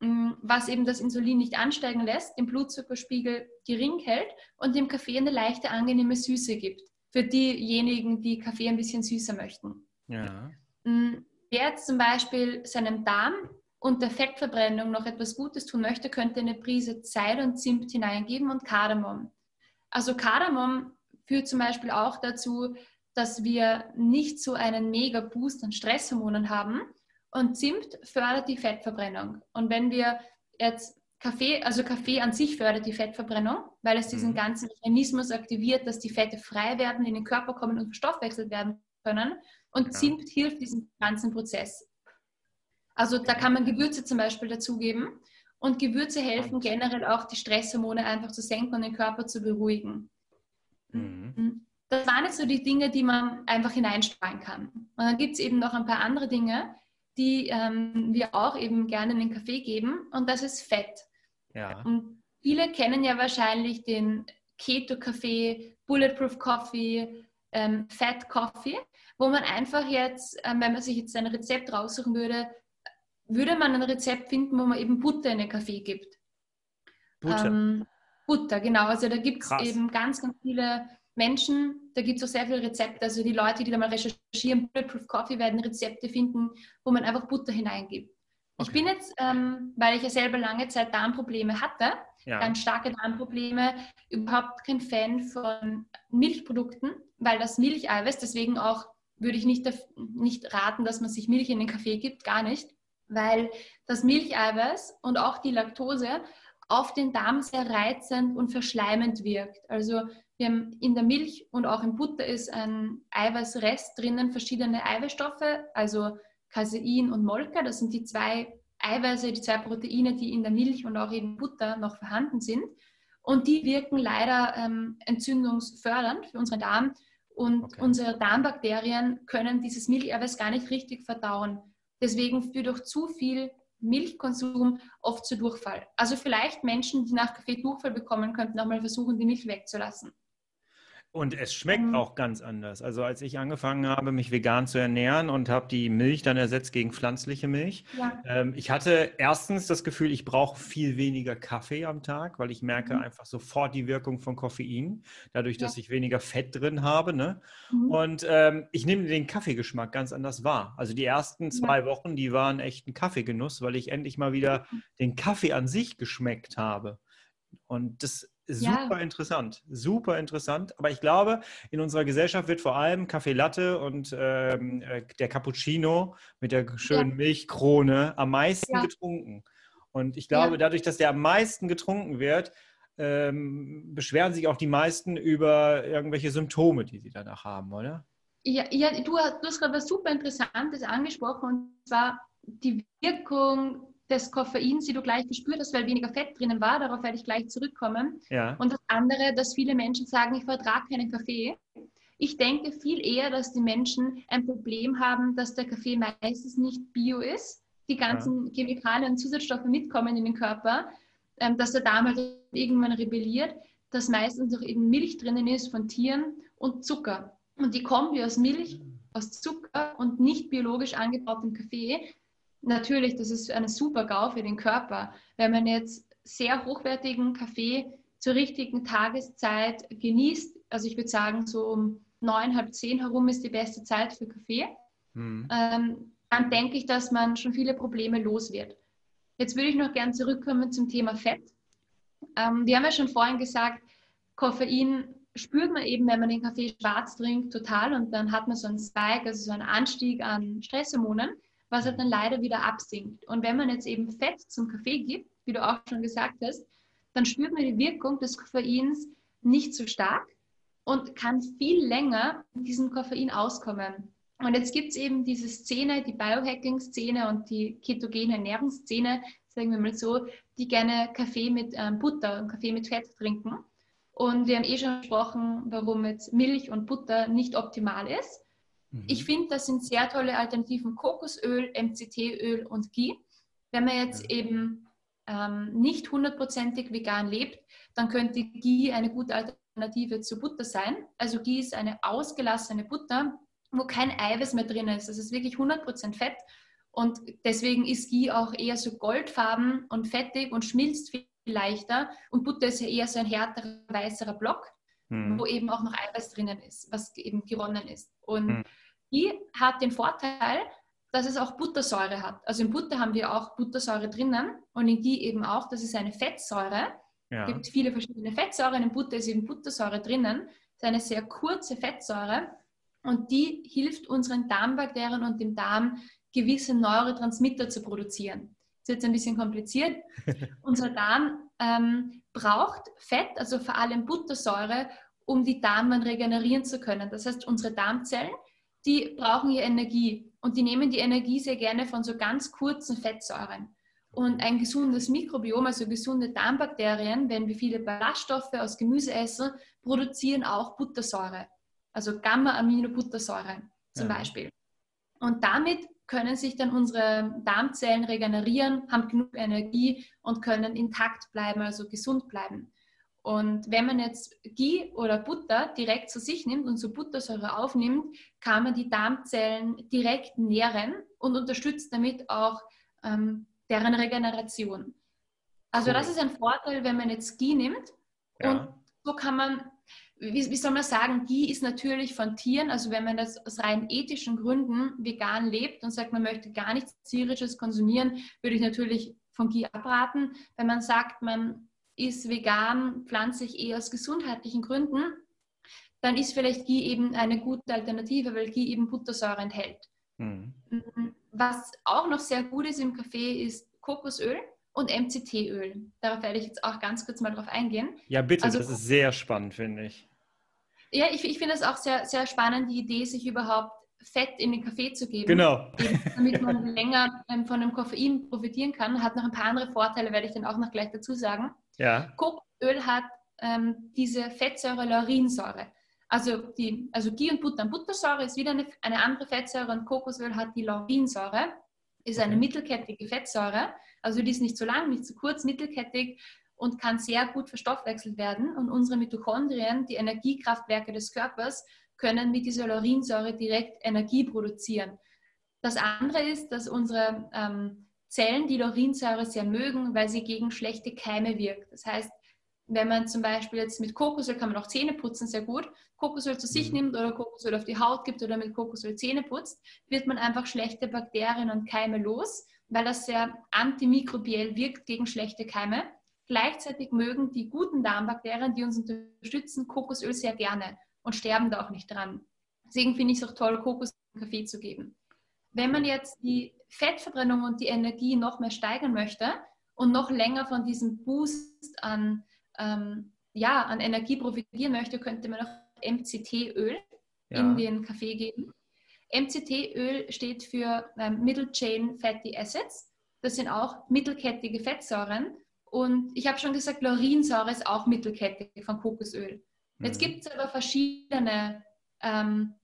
ähm, was eben das Insulin nicht ansteigen lässt, den Blutzuckerspiegel gering hält und dem Kaffee eine leichte, angenehme Süße gibt. Für diejenigen, die Kaffee ein bisschen süßer möchten. Ja. Ähm, wer jetzt zum Beispiel seinem Darm und der Fettverbrennung noch etwas Gutes tun möchte, könnte eine Prise Zeit und Zimt hineingeben und Kardamom. Also Kardamom führt zum Beispiel auch dazu, dass wir nicht so einen mega Boost an Stresshormonen haben. Und Zimt fördert die Fettverbrennung. Und wenn wir jetzt Kaffee, also Kaffee an sich fördert die Fettverbrennung, weil es diesen mhm. ganzen Mechanismus aktiviert, dass die Fette frei werden, in den Körper kommen und verstoffwechselt werden können. Und ja. Zimt hilft diesem ganzen Prozess. Also da kann man Gewürze zum Beispiel dazugeben. Und Gewürze helfen generell auch, die Stresshormone einfach zu senken und den Körper zu beruhigen. Mhm. mhm. Das waren jetzt so die Dinge, die man einfach hineinstreuen kann. Und dann gibt es eben noch ein paar andere Dinge, die ähm, wir auch eben gerne in den Kaffee geben. Und das ist Fett. Ja. Und viele kennen ja wahrscheinlich den Keto-Kaffee, Bulletproof Coffee, ähm, Fat Coffee, wo man einfach jetzt, ähm, wenn man sich jetzt ein Rezept raussuchen würde, würde man ein Rezept finden, wo man eben Butter in den Kaffee gibt. Butter? Ähm, Butter, genau. Also da gibt es eben ganz, ganz viele Menschen, da gibt es auch sehr viele Rezepte. Also die Leute, die da mal recherchieren, Bulletproof Coffee, werden Rezepte finden, wo man einfach Butter hineingibt. Okay. Ich bin jetzt, ähm, weil ich ja selber lange Zeit Darmprobleme hatte, ja. ganz starke Darmprobleme, überhaupt kein Fan von Milchprodukten, weil das Milcheiweiß, deswegen auch würde ich nicht, nicht raten, dass man sich Milch in den Kaffee gibt, gar nicht weil das Milcheiweiß und auch die Laktose auf den Darm sehr reizend und verschleimend wirkt. Also wir haben in der Milch und auch im Butter ist ein Eiweißrest drinnen, verschiedene Eiweißstoffe, also Casein und Molke. Das sind die zwei Eiweiße, die zwei Proteine, die in der Milch und auch in Butter noch vorhanden sind. Und die wirken leider ähm, entzündungsfördernd für unseren Darm. Und okay. unsere Darmbakterien können dieses Milcheiweiß gar nicht richtig verdauen. Deswegen führt auch zu viel Milchkonsum oft zu Durchfall. Also vielleicht Menschen, die nach Kaffee Durchfall bekommen, könnten auch mal versuchen, die Milch wegzulassen. Und es schmeckt ähm, auch ganz anders. Also als ich angefangen habe, mich vegan zu ernähren und habe die Milch dann ersetzt gegen pflanzliche Milch, ja. ähm, ich hatte erstens das Gefühl, ich brauche viel weniger Kaffee am Tag, weil ich merke mhm. einfach sofort die Wirkung von Koffein, dadurch, dass ja. ich weniger Fett drin habe. Ne? Mhm. Und ähm, ich nehme den Kaffeegeschmack ganz anders wahr. Also die ersten zwei ja. Wochen, die waren echt ein Kaffeegenuss, weil ich endlich mal wieder den Kaffee an sich geschmeckt habe. Und das super ja. interessant, super interessant. Aber ich glaube, in unserer Gesellschaft wird vor allem Kaffee Latte und ähm, äh, der Cappuccino mit der schönen ja. Milchkrone am meisten ja. getrunken. Und ich glaube, dadurch, dass der am meisten getrunken wird, ähm, beschweren sich auch die meisten über irgendwelche Symptome, die sie danach haben, oder? Ja, ja du, du hast gerade was super Interessantes angesprochen, und zwar die Wirkung des Koffeins, die du gleich gespürt hast, weil weniger Fett drinnen war. Darauf werde ich gleich zurückkommen. Ja. Und das andere, dass viele Menschen sagen, ich vertrage keinen Kaffee. Ich denke viel eher, dass die Menschen ein Problem haben, dass der Kaffee meistens nicht bio ist, die ganzen ja. Chemikalien und Zusatzstoffe mitkommen in den Körper, ähm, dass der Darm halt irgendwann rebelliert, dass meistens auch eben Milch drinnen ist von Tieren und Zucker. Und die Kombi aus Milch, aus Zucker und nicht biologisch angebautem Kaffee natürlich, das ist eine super GAU für den Körper. Wenn man jetzt sehr hochwertigen Kaffee zur richtigen Tageszeit genießt, also ich würde sagen, so um neun, halb zehn herum ist die beste Zeit für Kaffee, mhm. ähm, dann denke ich, dass man schon viele Probleme los wird. Jetzt würde ich noch gern zurückkommen zum Thema Fett. Ähm, wir haben ja schon vorhin gesagt, Koffein spürt man eben, wenn man den Kaffee schwarz trinkt, total und dann hat man so einen Spike, also so einen Anstieg an Stresshormonen, was halt dann leider wieder absinkt. Und wenn man jetzt eben Fett zum Kaffee gibt, wie du auch schon gesagt hast, dann spürt man die Wirkung des Koffeins nicht so stark und kann viel länger mit diesem Koffein auskommen. Und jetzt gibt es eben diese Szene, die Biohacking-Szene und die ketogene Ernährungsszene, sagen wir mal so, die gerne Kaffee mit ähm, Butter und Kaffee mit Fett trinken. Und wir haben eh schon gesprochen, warum jetzt Milch und Butter nicht optimal ist. Mhm. Ich finde, das sind sehr tolle Alternativen Kokosöl, MCT-Öl und Ghee. Wenn man jetzt ja. eben ähm, nicht hundertprozentig vegan lebt, dann könnte Ghee eine gute Alternative zu Butter sein. Also Ghee ist eine ausgelassene Butter, wo kein Eiweiß mehr drin ist. Das ist wirklich 100% Fett. Und deswegen ist Ghee auch eher so goldfarben und fettig und schmilzt viel leichter. Und Butter ist ja eher so ein härterer, weißerer Block, mhm. wo eben auch noch Eiweiß drinnen ist, was eben gewonnen ist. Und mhm. Ghee hat den Vorteil, dass es auch Buttersäure hat. Also in Butter haben wir auch Buttersäure drinnen und in Ghee eben auch. Das ist eine Fettsäure. Ja. Es gibt viele verschiedene Fettsäuren. In Butter ist eben Buttersäure drinnen. Das ist eine sehr kurze Fettsäure und die hilft unseren Darmbakterien und dem Darm, gewisse Neurotransmitter zu produzieren. Das ist jetzt ein bisschen kompliziert. Unser Darm ähm, braucht Fett, also vor allem Buttersäure, um die Darmwand regenerieren zu können. Das heißt, unsere Darmzellen, die brauchen hier Energie und die nehmen die Energie sehr gerne von so ganz kurzen Fettsäuren. Und ein gesundes Mikrobiom, also gesunde Darmbakterien, wenn wir viele Ballaststoffe aus Gemüse essen, produzieren auch Buttersäure also Gamma-Aminobuttersäure zum ja. Beispiel. Und damit können sich dann unsere Darmzellen regenerieren, haben genug Energie und können intakt bleiben, also gesund bleiben. Und wenn man jetzt Ghee oder Butter direkt zu sich nimmt und so Buttersäure aufnimmt, kann man die Darmzellen direkt nähren und unterstützt damit auch ähm, deren Regeneration. Also cool. das ist ein Vorteil, wenn man jetzt Ghee nimmt. Ja. Und so kann man wie, wie, soll man sagen, Ghee ist natürlich von Tieren, also wenn man das aus rein ethischen Gründen vegan lebt und sagt, man möchte gar nichts tierisches konsumieren, würde ich natürlich von Ghee abraten. Wenn man sagt, man ist vegan, pflanzlich eher aus gesundheitlichen Gründen, dann ist vielleicht Ghee eben eine gute Alternative, weil Ghee eben Buttersäure enthält. Mhm. Was auch noch sehr gut ist im Kaffee, ist Kokosöl und MCT-Öl. Darauf werde ich jetzt auch ganz kurz mal drauf eingehen. Ja, bitte, also, das ist sehr spannend, finde ich. Ja, ich, ich finde es auch sehr, sehr spannend, die Idee, sich überhaupt Fett in den Kaffee zu geben. Genau. Eben, damit man länger ähm, von dem Koffein profitieren kann. Hat noch ein paar andere Vorteile, werde ich dann auch noch gleich dazu sagen. Ja. Kokosöl hat ähm, diese Fettsäure Laurinsäure. Also, die, also Ghee und Butter. Buttersäure ist wieder eine, eine andere Fettsäure und Kokosöl hat die Laurinsäure. Ist eine mittelkettige Fettsäure. Also die ist nicht zu lang, nicht zu kurz, mittelkettig und kann sehr gut verstoffwechselt werden. Und unsere Mitochondrien, die Energiekraftwerke des Körpers, können mit dieser Laurinsäure direkt Energie produzieren. Das andere ist, dass unsere ähm, Zellen die Laurinsäure sehr mögen, weil sie gegen schlechte Keime wirkt. Das heißt, wenn man zum Beispiel jetzt mit Kokosöl kann man auch Zähne putzen sehr gut, Kokosöl zu sich mhm. nimmt oder Kokosöl auf die Haut gibt oder mit Kokosöl Zähne putzt, wird man einfach schlechte Bakterien und Keime los, weil das sehr antimikrobiell wirkt gegen schlechte Keime. Gleichzeitig mögen die guten Darmbakterien, die uns unterstützen, Kokosöl sehr gerne und sterben da auch nicht dran. Deswegen finde ich es auch toll, Kokos in Kaffee zu geben. Wenn man jetzt die Fettverbrennung und die Energie noch mehr steigern möchte und noch länger von diesem Boost an, ähm, ja, an Energie profitieren möchte, könnte man auch MCT-Öl ja. in den Kaffee geben. MCT-Öl steht für ähm, Middle Chain Fatty Acids. Das sind auch mittelkettige Fettsäuren und ich habe schon gesagt, Laurinsäure ist auch mittelkettig von Kokosöl. Mhm. Jetzt gibt es aber verschiedene, ähm,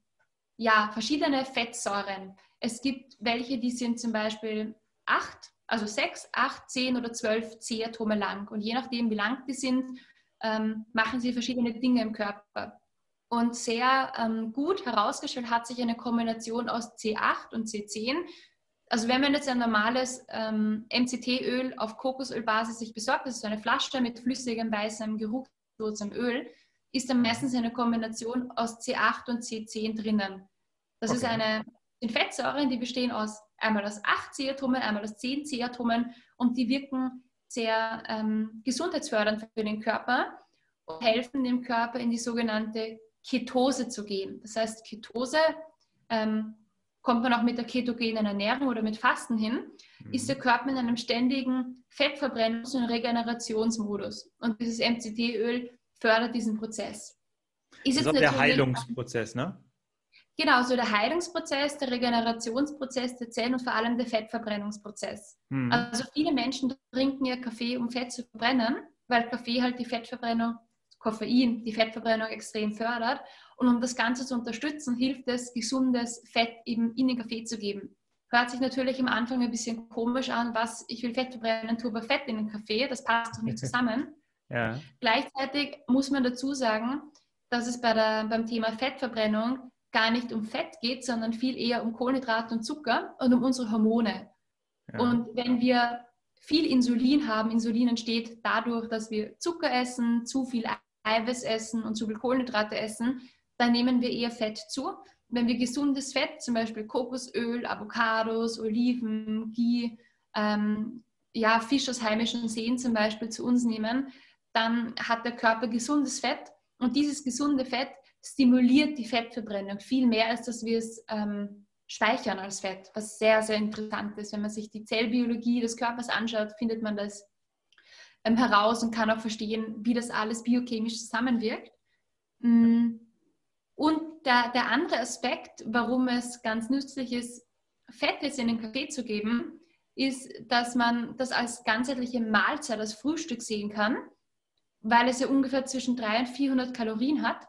ja, verschiedene Fettsäuren. Es gibt welche, die sind zum Beispiel 8, also 6, 8, 10 oder 12 C-Atome lang. Und je nachdem, wie lang die sind, ähm, machen sie verschiedene Dinge im Körper. Und sehr ähm, gut herausgestellt hat sich eine Kombination aus C8 und C10 Also wenn man jetzt ein normales ähm, MCT-Öl auf Kokosölbasis sich besorgt, das ist so eine Flasche mit flüssigem, weißem, geruchlosem Öl, ist dann meistens eine Kombination aus C8 und C10 drinnen. Das okay. ist eine, sind Fettsäuren, die bestehen aus einmal aus 8 C-Atomen, einmal aus 10 C-Atomen und die wirken sehr ähm, gesundheitsfördernd für den Körper und helfen dem Körper in die sogenannte Ketose zu gehen. Das heißt, Ketose ähm, kommt man auch mit der ketogenen Ernährung oder mit Fasten hin, mhm. ist der Körper in einem ständigen Fettverbrennungs- und Regenerationsmodus. Und dieses MCT-Öl fördert diesen Prozess. Ist das ist der Heilungsprozess, ne? Genau, so der Heilungsprozess, der Regenerationsprozess der Zellen und vor allem der Fettverbrennungsprozess. Mhm. Also viele Menschen trinken ja Kaffee, um Fett zu verbrennen, weil Kaffee halt die Fettverbrennung, Koffein, die Fettverbrennung extrem fördert. Und um das Ganze zu unterstützen, hilft es, gesundes Fett eben in den Kaffee zu geben. Hört sich natürlich am Anfang ein bisschen komisch an, was ich will Fett verbrennen, tue aber Fett in den Kaffee, das passt doch nicht zusammen. ja. Gleichzeitig muss man dazu sagen, dass es bei der, beim Thema Fettverbrennung gar nicht um Fett geht, sondern viel eher um Kohlenhydrate und Zucker und um unsere Hormone. Ja. Und wenn wir viel Insulin haben, Insulin entsteht dadurch, dass wir Zucker essen, zu viel Eiweiß essen und zu viel Kohlenhydrate essen, dann nehmen wir eher Fett zu. Wenn wir gesundes Fett, zum Beispiel Kokosöl, Avocados, Oliven, Ghee, ähm, ja, Fisch aus heimischen Seen zum Beispiel zu uns nehmen, dann hat der Körper gesundes Fett und dieses gesunde Fett stimuliert die Fettverbrennung viel mehr, als dass wir es ähm, speichern als Fett, was sehr, sehr interessant ist. Wenn man sich die Zellbiologie des Körpers anschaut, findet man das ähm, heraus und kann auch verstehen, wie das alles biochemisch zusammenwirkt. Mm. Und der, der andere Aspekt, warum es ganz nützlich ist, Fett jetzt in den Kaffee zu geben, ist, dass man das als ganzheitliche Mahlzeit, als Frühstück sehen kann, weil es ja ungefähr zwischen 300 und 400 Kalorien hat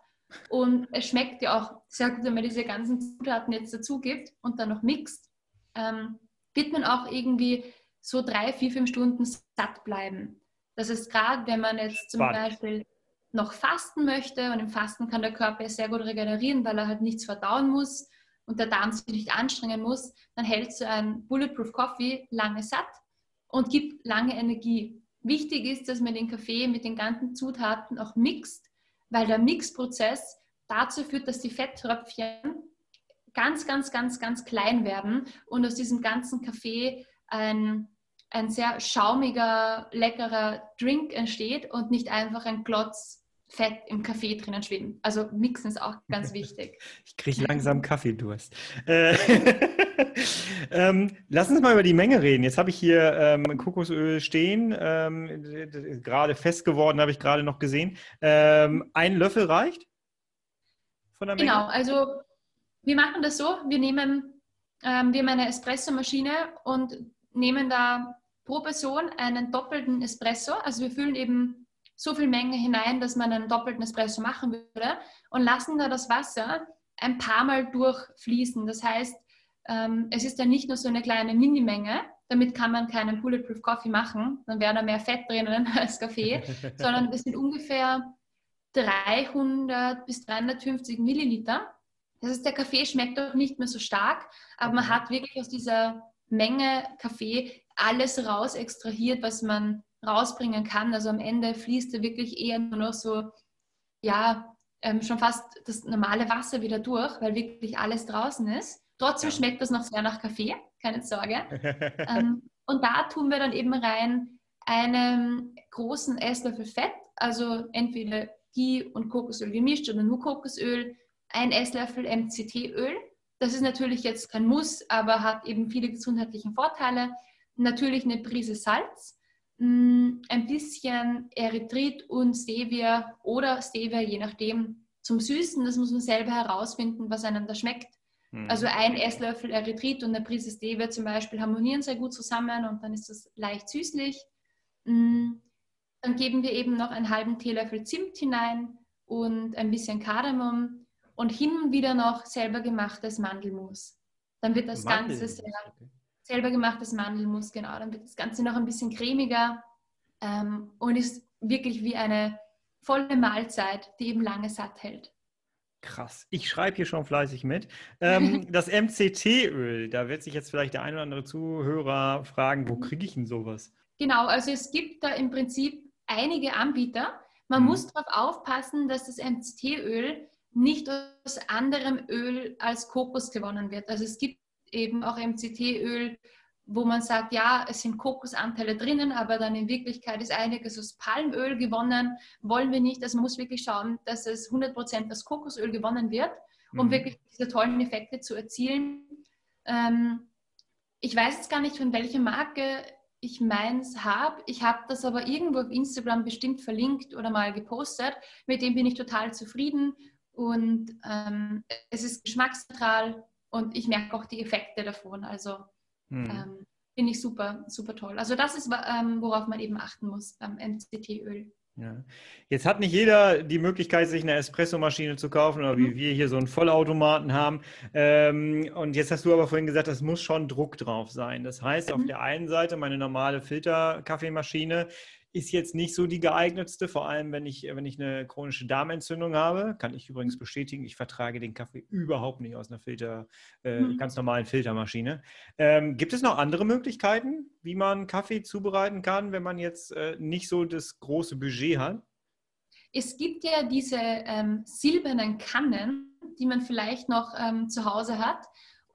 und es schmeckt ja auch sehr gut, wenn man diese ganzen Zutaten jetzt dazu gibt und dann noch mixt, ähm, wird man auch irgendwie so drei, vier, fünf Stunden satt bleiben. Das ist gerade, wenn man jetzt zum Spannend. Beispiel noch fasten möchte und im Fasten kann der Körper sehr gut regenerieren, weil er halt nichts verdauen muss und der Darm sich nicht anstrengen muss, dann hält so ein Bulletproof Coffee lange satt und gibt lange Energie. Wichtig ist, dass man den Kaffee mit den ganzen Zutaten auch mixt, weil der Mixprozess dazu führt, dass die Fetttröpfchen ganz, ganz, ganz, ganz klein werden und aus diesem ganzen Kaffee ein, ein sehr schaumiger, leckerer Drink entsteht und nicht einfach ein Klotz Fett im Kaffee drinnen schwimmen. Also mixen ist auch ganz wichtig. Ich kriege langsam Kaffeedurst. Äh, ähm, lass uns mal über die Menge reden. Jetzt habe ich hier ähm, Kokosöl stehen, ähm, gerade fest geworden, habe ich gerade noch gesehen. Ähm, ein Löffel reicht? Von der Menge? Genau, also wir machen das so, wir nehmen, ähm, wir haben eine Espressomaschine und nehmen da pro Person einen doppelten Espresso. Also wir füllen eben so viel Menge hinein, dass man einen doppelten Espresso machen würde und lassen da das Wasser ein paar Mal durchfließen. Das heißt, ähm, es ist dann nicht nur so eine kleine Minimenge, damit kann man keinen Bulletproof Coffee machen, dann wäre da mehr Fett drinnen als Kaffee, sondern es sind ungefähr 300 bis 350 Milliliter. Das heißt, der Kaffee schmeckt auch nicht mehr so stark, aber man hat wirklich aus dieser Menge Kaffee alles raus extrahiert, was man rausbringen kann. Also am Ende fließt er wirklich eher nur noch so, ja, ähm, schon fast das normale Wasser wieder durch, weil wirklich alles draußen ist. Trotzdem ja. schmeckt das noch sehr nach Kaffee, keine Sorge. ähm, und da tun wir dann eben rein einen großen Esslöffel Fett, also entweder Ghee und Kokosöl gemischt oder nur Kokosöl, ein Esslöffel MCT-Öl. Das ist natürlich jetzt kein Muss, aber hat eben viele gesundheitliche Vorteile. Natürlich eine Prise Salz, Mm, ein bisschen Erythrit und Stevia oder Stevia, je nachdem, zum Süßen. Das muss man selber herausfinden, was einem da schmeckt. Mhm. Also ein Esslöffel Erythrit und eine Prise Stevia zum Beispiel harmonieren sehr gut zusammen und dann ist das leicht süßlich. Mm, dann geben wir eben noch einen halben Teelöffel Zimt hinein und ein bisschen Kardamom und hin und wieder noch selber gemachtes Mandelmus. Dann wird das Mandel. Ganze sehr, selber gemachtes Mandelmus, genau. Dann wird das Ganze noch ein bisschen cremiger ähm, und ist wirklich wie eine volle Mahlzeit, die eben lange satt hält. Krass. Ich schreibe hier schon fleißig mit. Ähm, das MCT-Öl, da wird sich jetzt vielleicht der ein oder andere Zuhörer fragen, wo kriege ich denn sowas? Genau, also es gibt da im Prinzip einige Anbieter. Man Mhm. muss darauf aufpassen, dass das MCT-Öl nicht aus anderem Öl als Kokos gewonnen wird. Also es gibt eben auch MCT-Öl, wo man sagt, ja, es sind Kokosanteile drinnen, aber dann in Wirklichkeit ist einiges aus Palmöl gewonnen. Wollen wir nicht. Also man muss wirklich schauen, dass es 100% aus Kokosöl gewonnen wird, um Mhm. wirklich diese tollen Effekte zu erzielen. Ähm, ich weiß jetzt gar nicht, von welcher Marke ich meins habe. Ich habe das aber irgendwo auf Instagram bestimmt verlinkt oder mal gepostet. Mit dem bin ich total zufrieden und ähm, es ist geschmacksneutral und ich merke auch die Effekte davon. Also Mhm. ähm, finde ich super, super toll. Also das ist, ähm, worauf man eben achten muss beim MCT-Öl. Ja. Jetzt hat nicht jeder die Möglichkeit, sich eine Espressomaschine zu kaufen oder wie Mhm. wir hier so einen Vollautomaten haben. Ähm, und jetzt hast du aber vorhin gesagt, es muss schon Druck drauf sein. Das heißt, auf Mhm. der einen Seite, meine normale Filterkaffeemaschine ist jetzt nicht so die geeignetste, vor allem wenn ich, wenn ich eine chronische Darmentzündung habe. Kann ich übrigens bestätigen, ich vertrage den Kaffee überhaupt nicht aus einer Filter, äh, Mhm. ganz normalen Filtermaschine. Ähm, gibt es noch andere Möglichkeiten, wie man Kaffee zubereiten kann, wenn man jetzt äh, nicht so das große Budget hat? Es gibt ja diese ähm, silbernen Kannen, die man vielleicht noch ähm, zu Hause hat.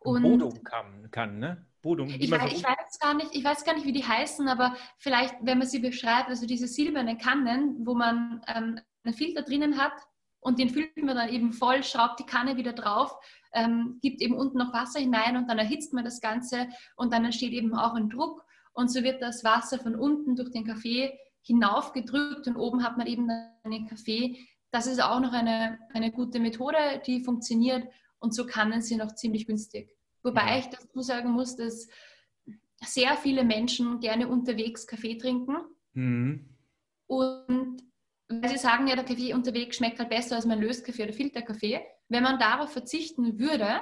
Und Bodum kann, kann, ne? Bodum. Ich, weiß, ich, weiß gar nicht, ich weiß gar nicht, wie die heißen, aber vielleicht, wenn man sie beschreibt, also diese silbernen Kannen, wo man ähm, einen Filter drinnen hat und den füllt man dann eben voll, schraubt die Kanne wieder drauf, ähm, gibt eben unten noch Wasser hinein und dann erhitzt man das Ganze und dann entsteht eben auch ein Druck und so wird das Wasser von unten durch den Kaffee hinaufgedrückt und oben hat man eben dann den Kaffee. Das ist auch noch eine, eine gute Methode, die funktioniert und so Kannen sind auch ziemlich günstig. Wobei Ja. ich dazu sagen muss, dass sehr viele Menschen gerne unterwegs Kaffee trinken Mhm. und weil sie sagen, ja, der Kaffee unterwegs schmeckt halt besser als mein Löskaffee oder Filterkaffee. Wenn man darauf verzichten würde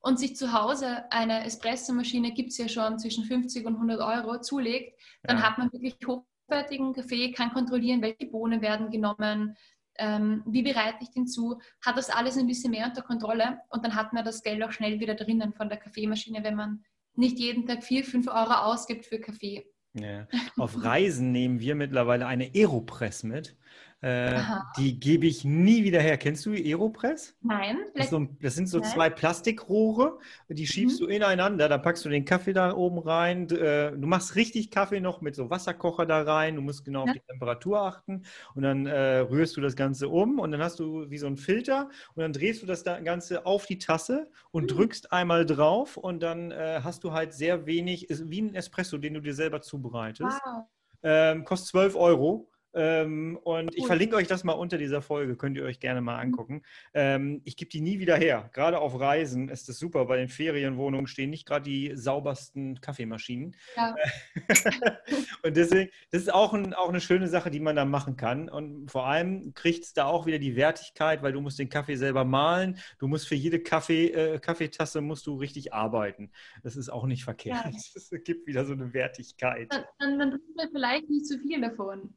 und sich zu Hause eine Espressomaschine, gibt es ja schon zwischen 50 und 100 Euro, zulegt, dann Ja. hat man wirklich hochwertigen Kaffee, kann kontrollieren, welche Bohnen werden genommen, ähm, wie bereite ich den zu, hat das alles ein bisschen mehr unter Kontrolle und dann hat man das Geld auch schnell wieder drinnen von der Kaffeemaschine, wenn man nicht jeden Tag 4, 5 Euro ausgibt für Kaffee. Ja. Auf Reisen nehmen wir mittlerweile eine Aeropress mit. Äh, die gebe ich nie wieder her. Kennst du Aeropress? Nein, Das, so, das sind so Nein. zwei Plastikrohre, die schiebst Mhm. du ineinander, dann packst du den Kaffee da oben rein. äh, Du machst richtig Kaffee noch mit so Wasserkocher da rein. Du musst genau Ja. auf die Temperatur achten und dann äh, rührst du das Ganze um und dann hast du wie so ein Filter und dann drehst du das da- Ganze auf die Tasse und Mhm. drückst einmal drauf und dann äh, hast du halt sehr wenig, ist wie ein Espresso, den du dir selber zubereitest. wow. Ähm, kostet 12 Euro. Ähm, und ich Cool. verlinke euch das mal unter dieser Folge, könnt ihr euch gerne mal Mhm. angucken. Ähm, ich gebe die nie wieder her. Gerade auf Reisen ist das super. Bei den Ferienwohnungen stehen nicht gerade die saubersten Kaffeemaschinen. Ja. und deswegen, das ist auch, ein, auch eine schöne Sache, die man da machen kann. Und vor allem kriegt es da auch wieder die Wertigkeit, weil du musst den Kaffee selber mahlen. Du musst für jede Kaffee, äh, Kaffeetasse musst du richtig arbeiten. Das ist auch nicht verkehrt. Ja. Es gibt wieder so eine Wertigkeit. Dann, dann, dann trinkt man vielleicht nicht zu viel davon.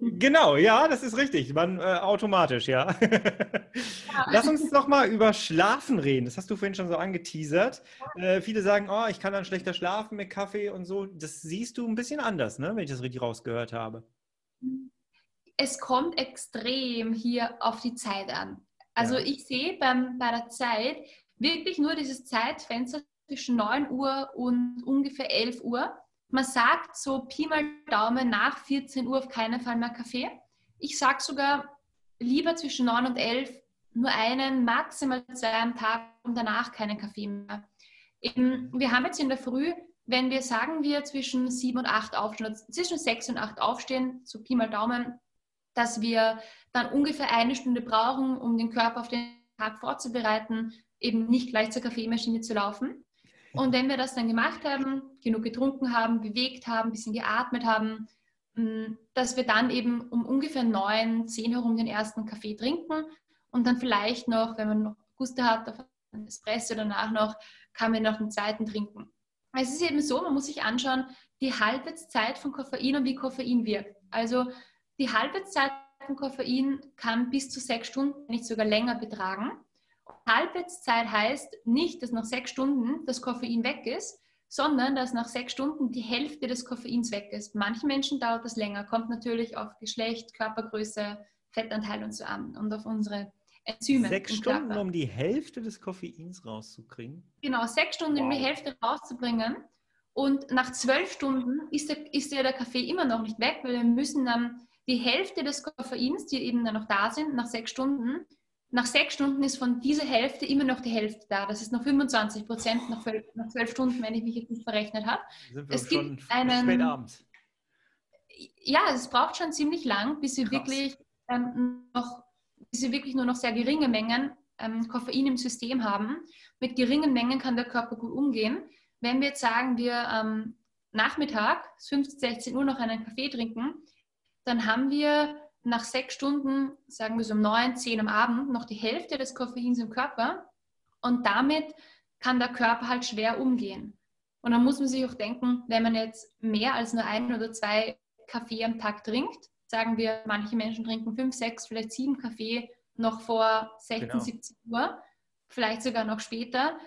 Genau, ja, das ist richtig. Man äh, automatisch, ja. Lass uns noch mal über Schlafen reden. Das hast du vorhin schon so angeteasert. Äh, viele sagen, oh, ich kann dann schlechter schlafen mit Kaffee und so. Das siehst du ein bisschen anders, ne? wenn ich das richtig rausgehört habe. Es kommt extrem hier auf die Zeit an. Also Ja. ich sehe beim, bei der Zeit wirklich nur dieses Zeitfenster zwischen 9 Uhr und ungefähr 11 Uhr. Man sagt so Pi mal Daumen nach 14 Uhr auf keinen Fall mehr Kaffee. Ich sage sogar lieber zwischen 9 und 11 nur einen, maximal zwei am Tag und danach keinen Kaffee mehr. Eben, wir haben jetzt in der Früh, wenn wir sagen wir zwischen 7 und 8 aufstehen, zwischen 6 und 8 aufstehen, so Pi mal Daumen, dass wir dann ungefähr eine Stunde brauchen, um den Körper auf den Tag vorzubereiten, eben nicht gleich zur Kaffeemaschine zu laufen. Und wenn wir das dann gemacht haben, genug getrunken haben, bewegt haben, ein bisschen geatmet haben, dass wir dann eben um ungefähr neun, zehn herum den ersten Kaffee trinken und dann vielleicht noch, wenn man noch Guste hat, auf einen Espresso danach noch, kann man noch einen zweiten trinken. Es ist eben so, man muss sich anschauen, die Halbwertszeit von Koffein und wie Koffein wirkt. Also die Halbwertszeit von Koffein kann bis zu sechs Stunden, nicht sogar länger betragen. Halbwertszeit heißt nicht, dass nach sechs Stunden das Koffein weg ist, sondern dass nach sechs Stunden die Hälfte des Koffeins weg ist. Manchen Menschen dauert das länger, kommt natürlich auf Geschlecht, Körpergröße, Fettanteil und so an und auf unsere Enzyme. Sechs Stunden, Körper. um die Hälfte des Koffeins rauszukriegen? Genau, sechs Stunden, wow. um die Hälfte rauszubringen. Und nach zwölf Stunden ist, der, ist ja der Kaffee immer noch nicht weg, weil wir müssen dann die Hälfte des Koffeins, die eben dann noch da sind, nach sechs Stunden, nach sechs Stunden ist von dieser Hälfte immer noch die Hälfte da. Das ist noch 25 Prozent nach, zwölf Stunden, wenn ich mich jetzt nicht verrechnet habe. Es gibt einen, spät abends. Ja, es braucht schon ziemlich lang, bis sie wirklich ähm, noch, bis sie wirklich nur noch sehr geringe Mengen ähm, Koffein im System haben. Mit geringen Mengen kann der Körper gut umgehen. Wenn wir jetzt sagen, wir ähm, Nachmittag, 15, 16 Uhr noch einen Kaffee trinken, dann haben wir nach sechs Stunden, sagen wir so um neun, zehn am Abend, noch die Hälfte des Koffeins im Körper. Und damit kann der Körper halt schwer umgehen. Und dann muss man sich auch denken, wenn man jetzt mehr als nur ein oder zwei Kaffee am Tag trinkt, sagen wir, manche Menschen trinken fünf, sechs, vielleicht sieben Kaffee noch vor 16, genau. 17 Uhr, vielleicht sogar noch später,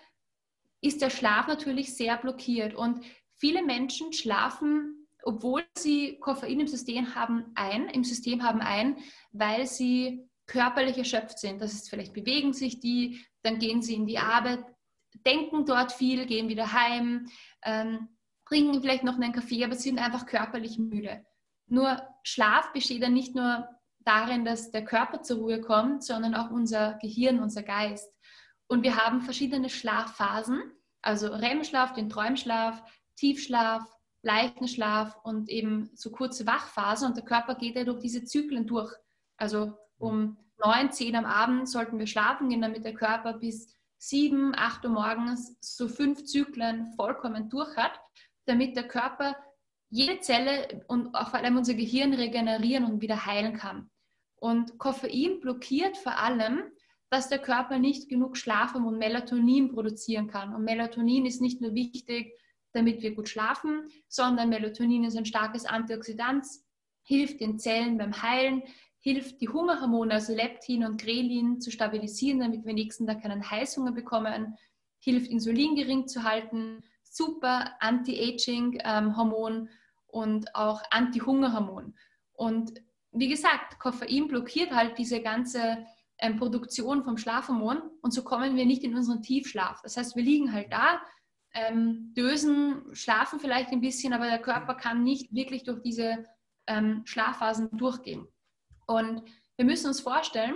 ist der Schlaf natürlich sehr blockiert. Und viele Menschen schlafen, obwohl sie Koffein im System haben, ein, im System haben ein, weil sie körperlich erschöpft sind. Das ist vielleicht bewegen sich die, dann gehen sie in die Arbeit, denken dort viel, gehen wieder heim, ähm, trinken vielleicht noch einen Kaffee, aber sind einfach körperlich müde. Nur Schlaf besteht dann nicht nur darin, dass der Körper zur Ruhe kommt, sondern auch unser Gehirn, unser Geist. Und wir haben verschiedene Schlafphasen, also REM-Schlaf, den Träumschlaf, Tiefschlaf, leichten Schlaf und eben so kurze Wachphasen. Und der Körper geht ja durch diese Zyklen durch. Also um 9, 10 am Abend sollten wir schlafen gehen, damit der Körper bis 7, 8 Uhr morgens so fünf Zyklen vollkommen durch hat, damit der Körper jede Zelle und auch vor allem unser Gehirn regenerieren und wieder heilen kann. Und Koffein blockiert vor allem dass der Körper nicht genug Schlafhormon Melatonin produzieren kann. Und Melatonin ist nicht nur wichtig, damit wir gut schlafen, sondern Melatonin ist ein starkes Antioxidant, hilft den Zellen beim Heilen, hilft die Hungerhormone, also Leptin und Grelin, zu stabilisieren, damit wir nächsten Tag keinen Heißhunger bekommen, hilft Insulin gering zu halten, super Anti-Aging-Hormon ähm, und auch Anti-Hungerhormon. Und wie gesagt, Koffein blockiert halt diese ganze ähm, Produktion vom Schlafhormon und so kommen wir nicht in unseren Tiefschlaf. Das heißt, wir liegen halt da, ähm, dösen, schlafen vielleicht ein bisschen, aber der Körper kann nicht wirklich durch diese ähm, Schlafphasen durchgehen. Und wir müssen uns vorstellen,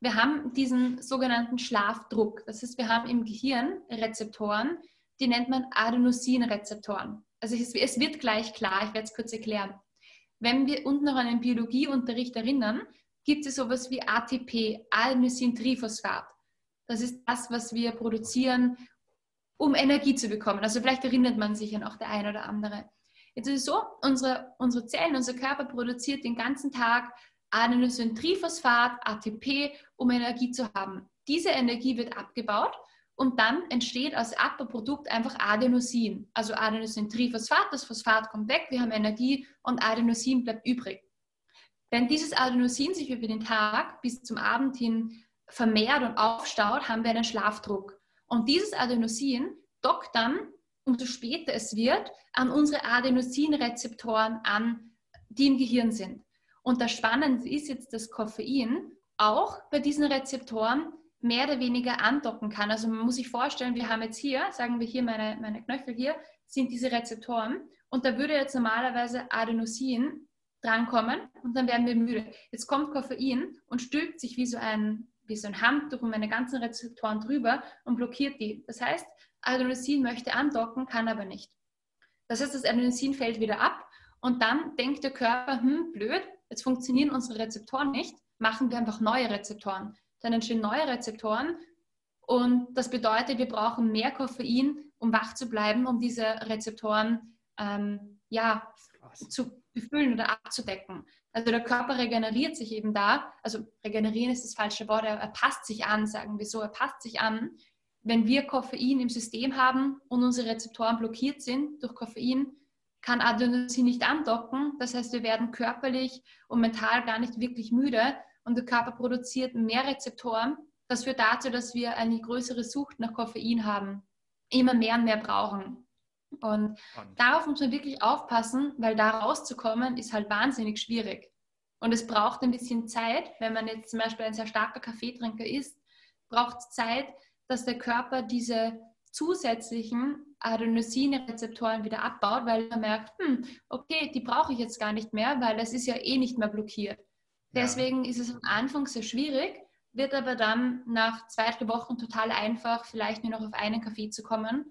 wir haben diesen sogenannten Schlafdruck. Das heißt, wir haben im Gehirn Rezeptoren, die nennt man Adenosinrezeptoren. Also es, es wird gleich klar, ich werde es kurz erklären. Wenn wir uns noch an den Biologieunterricht erinnern, gibt es sowas wie ATP, Adenosintriphosphat. Das ist das, was wir produzieren, um Energie zu bekommen. Also vielleicht erinnert man sich ja noch der eine oder andere. Jetzt ist es so, unsere, unsere Zellen, unser Körper produziert den ganzen Tag Adenosintriphosphat, ATP, um Energie zu haben. Diese Energie wird abgebaut und dann entsteht als Abbauprodukt einfach Adenosin. Also Adenosintriphosphat, das Phosphat kommt weg, wir haben Energie und Adenosin bleibt übrig. Wenn dieses Adenosin sich über den Tag bis zum Abend hin vermehrt und aufstaut, haben wir einen Schlafdruck. Und dieses Adenosin dockt dann, umso später es wird, an unsere Adenosinrezeptoren an, die im Gehirn sind. Und das Spannende ist jetzt, dass Koffein auch bei diesen Rezeptoren mehr oder weniger andocken kann. Also man muss sich vorstellen, wir haben jetzt hier, sagen wir hier meine, meine Knöchel hier, sind diese Rezeptoren. Und da würde jetzt normalerweise Adenosin drankommen und dann werden wir müde. Jetzt kommt Koffein und stülpt sich wie so ein, wie so ein Handtuch um meine ganzen Rezeptoren drüber und blockiert die. Das heißt, Adenosin möchte andocken, kann aber nicht. Das heißt, das Adenosin fällt wieder ab und dann denkt der Körper, hm, blöd, jetzt funktionieren unsere Rezeptoren nicht, machen wir einfach neue Rezeptoren. Dann entstehen neue Rezeptoren und das bedeutet, wir brauchen mehr Koffein, um wach zu bleiben, um diese Rezeptoren ähm, ja, zu befüllen oder abzudecken. Also der Körper regeneriert sich eben da, also regenerieren ist das falsche Wort, er, passt sich an, sagen wir so, er passt sich an. Wenn wir Koffein im System haben und unsere Rezeptoren blockiert sind durch Koffein, kann Adenosin nicht andocken. Das heißt, wir werden körperlich und mental gar nicht wirklich müde und der Körper produziert mehr Rezeptoren, das führt dazu, dass wir eine größere Sucht nach Koffein haben, immer mehr und mehr brauchen. Und darauf muss man wirklich aufpassen, weil da rauszukommen ist halt wahnsinnig schwierig. Und es braucht ein bisschen Zeit, wenn man jetzt zum Beispiel ein sehr starker Kaffeetrinker ist, braucht es Zeit, dass der Körper diese zusätzlichen Adenosine-Rezeptoren wieder abbaut, weil er merkt, hm, okay, die brauche ich jetzt gar nicht mehr, weil das ist ja eh nicht mehr blockiert. Ja. Deswegen ist es am Anfang sehr schwierig, wird aber dann nach zwei, drei Wochen total einfach, vielleicht nur noch auf einen Kaffee zu kommen.